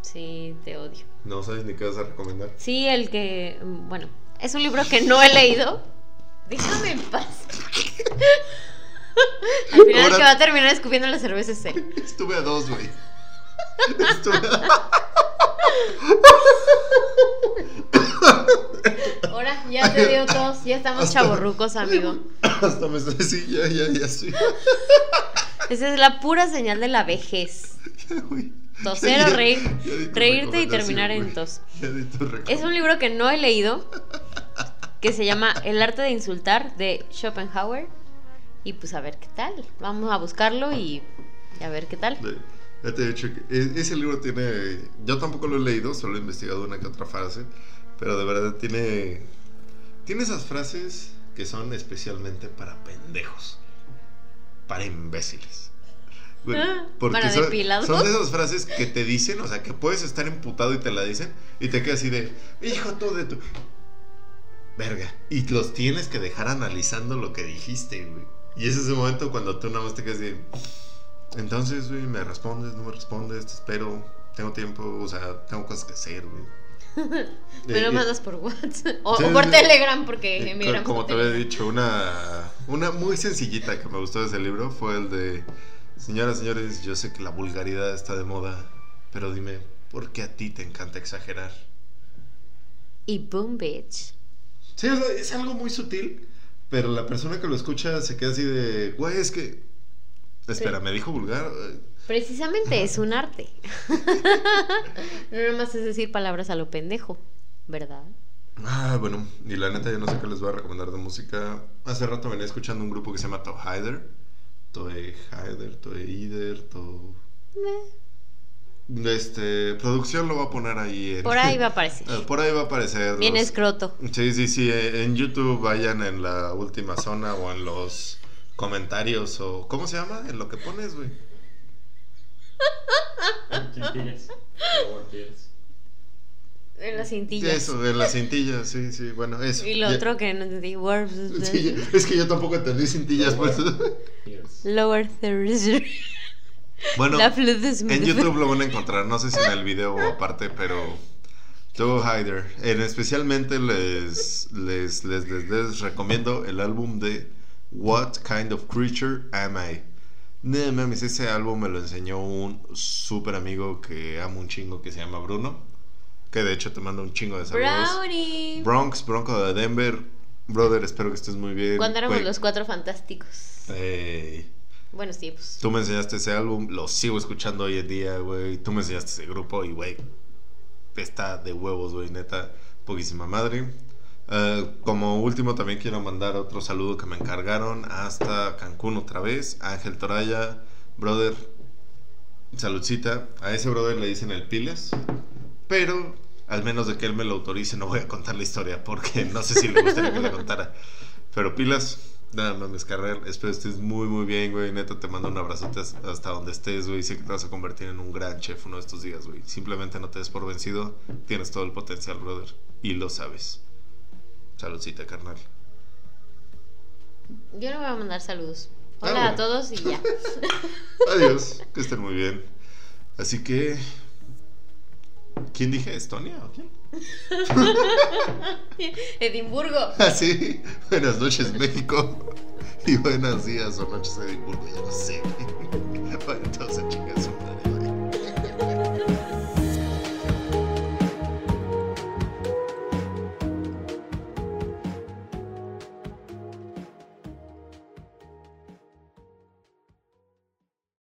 Speaker 1: Sí, te odio.
Speaker 2: No sabes ni qué vas a recomendar.
Speaker 1: Sí, el que. mm, Bueno, es un libro que no he leído. Déjame en paz. Al final el
Speaker 2: Ahora-
Speaker 1: que va a terminar escupiendo la cerveza es él.
Speaker 2: Estuve a dos, güey.
Speaker 1: Ahora ya te dio tos, ya estamos
Speaker 2: Hasta-
Speaker 1: chaborrucos, amigo.
Speaker 2: Hasta me estoy así, ya, ya, ya estoy.
Speaker 1: Esa es la pura señal de la vejez.
Speaker 2: Ya, güey.
Speaker 1: Toser o
Speaker 2: Ya-
Speaker 1: reír,
Speaker 2: ya di tu
Speaker 1: reírte y
Speaker 2: recomendación,
Speaker 1: terminar en
Speaker 2: güey.
Speaker 1: tos.
Speaker 2: Ya di tu
Speaker 1: Es un libro que no he leído, que se llama El arte de insultar de Schopenhauer. Y pues a ver qué tal. Vamos a buscarlo y a ver qué tal.
Speaker 2: Ya te he dicho que e- ese libro tiene. Yo tampoco lo he leído, solo he investigado una que otra frase. Pero de verdad tiene. Tiene esas frases que son especialmente para pendejos. Para imbéciles.
Speaker 1: Ah,
Speaker 2: porque
Speaker 1: para
Speaker 2: son,
Speaker 1: depilados.
Speaker 2: son de esas frases que te dicen, o sea, que puedes estar emputado y te la dicen, y te quedas así de, hijo tú de tu. Verga. Y los tienes que dejar analizando lo que dijiste, güey. Y ese es el momento cuando tú nada más te quedas de. Entonces, güey, me respondes, no me respondes, te espero, tengo tiempo, o sea, tengo cosas que hacer, güey.
Speaker 1: Me lo
Speaker 2: Eh,
Speaker 1: mandas por WhatsApp o,
Speaker 2: sí,
Speaker 1: o por
Speaker 2: sí.
Speaker 1: Telegram porque
Speaker 2: eh, Como te había dicho, una, una muy sencillita que me gustó de ese libro fue el de, señoras, señores, yo sé que la vulgaridad está de moda, pero dime, ¿por qué a ti te encanta exagerar?
Speaker 1: Y boom, bitch.
Speaker 2: Sí, sea, es algo muy sutil, pero la persona que lo escucha se queda así de, güey, es que... Espera. ¿me dijo vulgar?
Speaker 1: Precisamente es un arte. no nada más es decir palabras a lo pendejo, ¿verdad?
Speaker 2: Ah, bueno, y la neta yo no sé qué les voy a recomendar de música. Hace rato venía escuchando un grupo que se llama Toe Hider. Toe Hider, Toe Hider, Toe... Este, producción lo va a poner ahí.
Speaker 1: Por ahí va a aparecer.
Speaker 2: Eh, por ahí va a aparecer.
Speaker 1: Bien
Speaker 2: los-
Speaker 1: escroto.
Speaker 2: Sí, sí, sí. eh, En YouTube vayan en la última zona o en los comentarios o. ¿Cómo se llama? En lo que pones, güey.
Speaker 3: Quintillas. Lower tiers.
Speaker 1: En las cintillas.
Speaker 2: Eso, en la cintilla, sí, sí. Bueno, eso.
Speaker 1: Y lo
Speaker 2: Ya-
Speaker 1: otro que no entendí.
Speaker 2: Sí, es que yo tampoco entendí cintillas, pues.
Speaker 1: Lower third.
Speaker 2: Bueno,
Speaker 1: de
Speaker 2: en YouTube lo van a encontrar. No sé si en el video o aparte, pero. Joe Hyder. En especialmente les les, les, les, les recomiendo el álbum de What Kind of Creature Am I? No mames, ese álbum me lo enseñó un súper amigo que amo un chingo que se llama Bruno. Que de hecho te mando un chingo de saludos.
Speaker 1: Brownie.
Speaker 2: Bronx, Bronco de Denver. Brother, espero que estés muy bien.
Speaker 1: Cuando éramos los cuatro fantásticos.
Speaker 2: ey,
Speaker 1: Buenos tiempos.
Speaker 2: Tú me enseñaste ese álbum, lo sigo escuchando hoy en día, güey. Tú me enseñaste ese grupo y, güey, está de huevos, güey, neta, poquísima madre. Eh, como último, también quiero mandar otro saludo que me encargaron hasta Cancún otra vez. Ángel Toraya, brother, saludcita. A ese brother le dicen el Piles, pero al menos de que él me lo autorice, no voy a contar la historia porque no sé si le gustaría que la contara. Pero pilas, nada mames, carrera. Espero estés muy, muy bien, güey. Neta, te mando un abrazote hasta donde estés, güey. Sé que te vas a convertir en un gran chef uno de estos días, güey. Simplemente no te des por vencido. Tienes todo el potencial, brother. Y lo sabes. Saludcita, carnal.
Speaker 1: Yo no voy a mandar saludos.
Speaker 2: Ah,
Speaker 1: Hola
Speaker 2: bueno.
Speaker 1: a todos y ya.
Speaker 2: Adiós. que estén muy bien. Así que. ¿Quién dije? ¿Estonia o quién?
Speaker 1: Edimburgo.
Speaker 2: Así. Buenas noches, México. Y buenos días o noches, Edimburgo. Ya no sé. Bueno, entonces, chicas.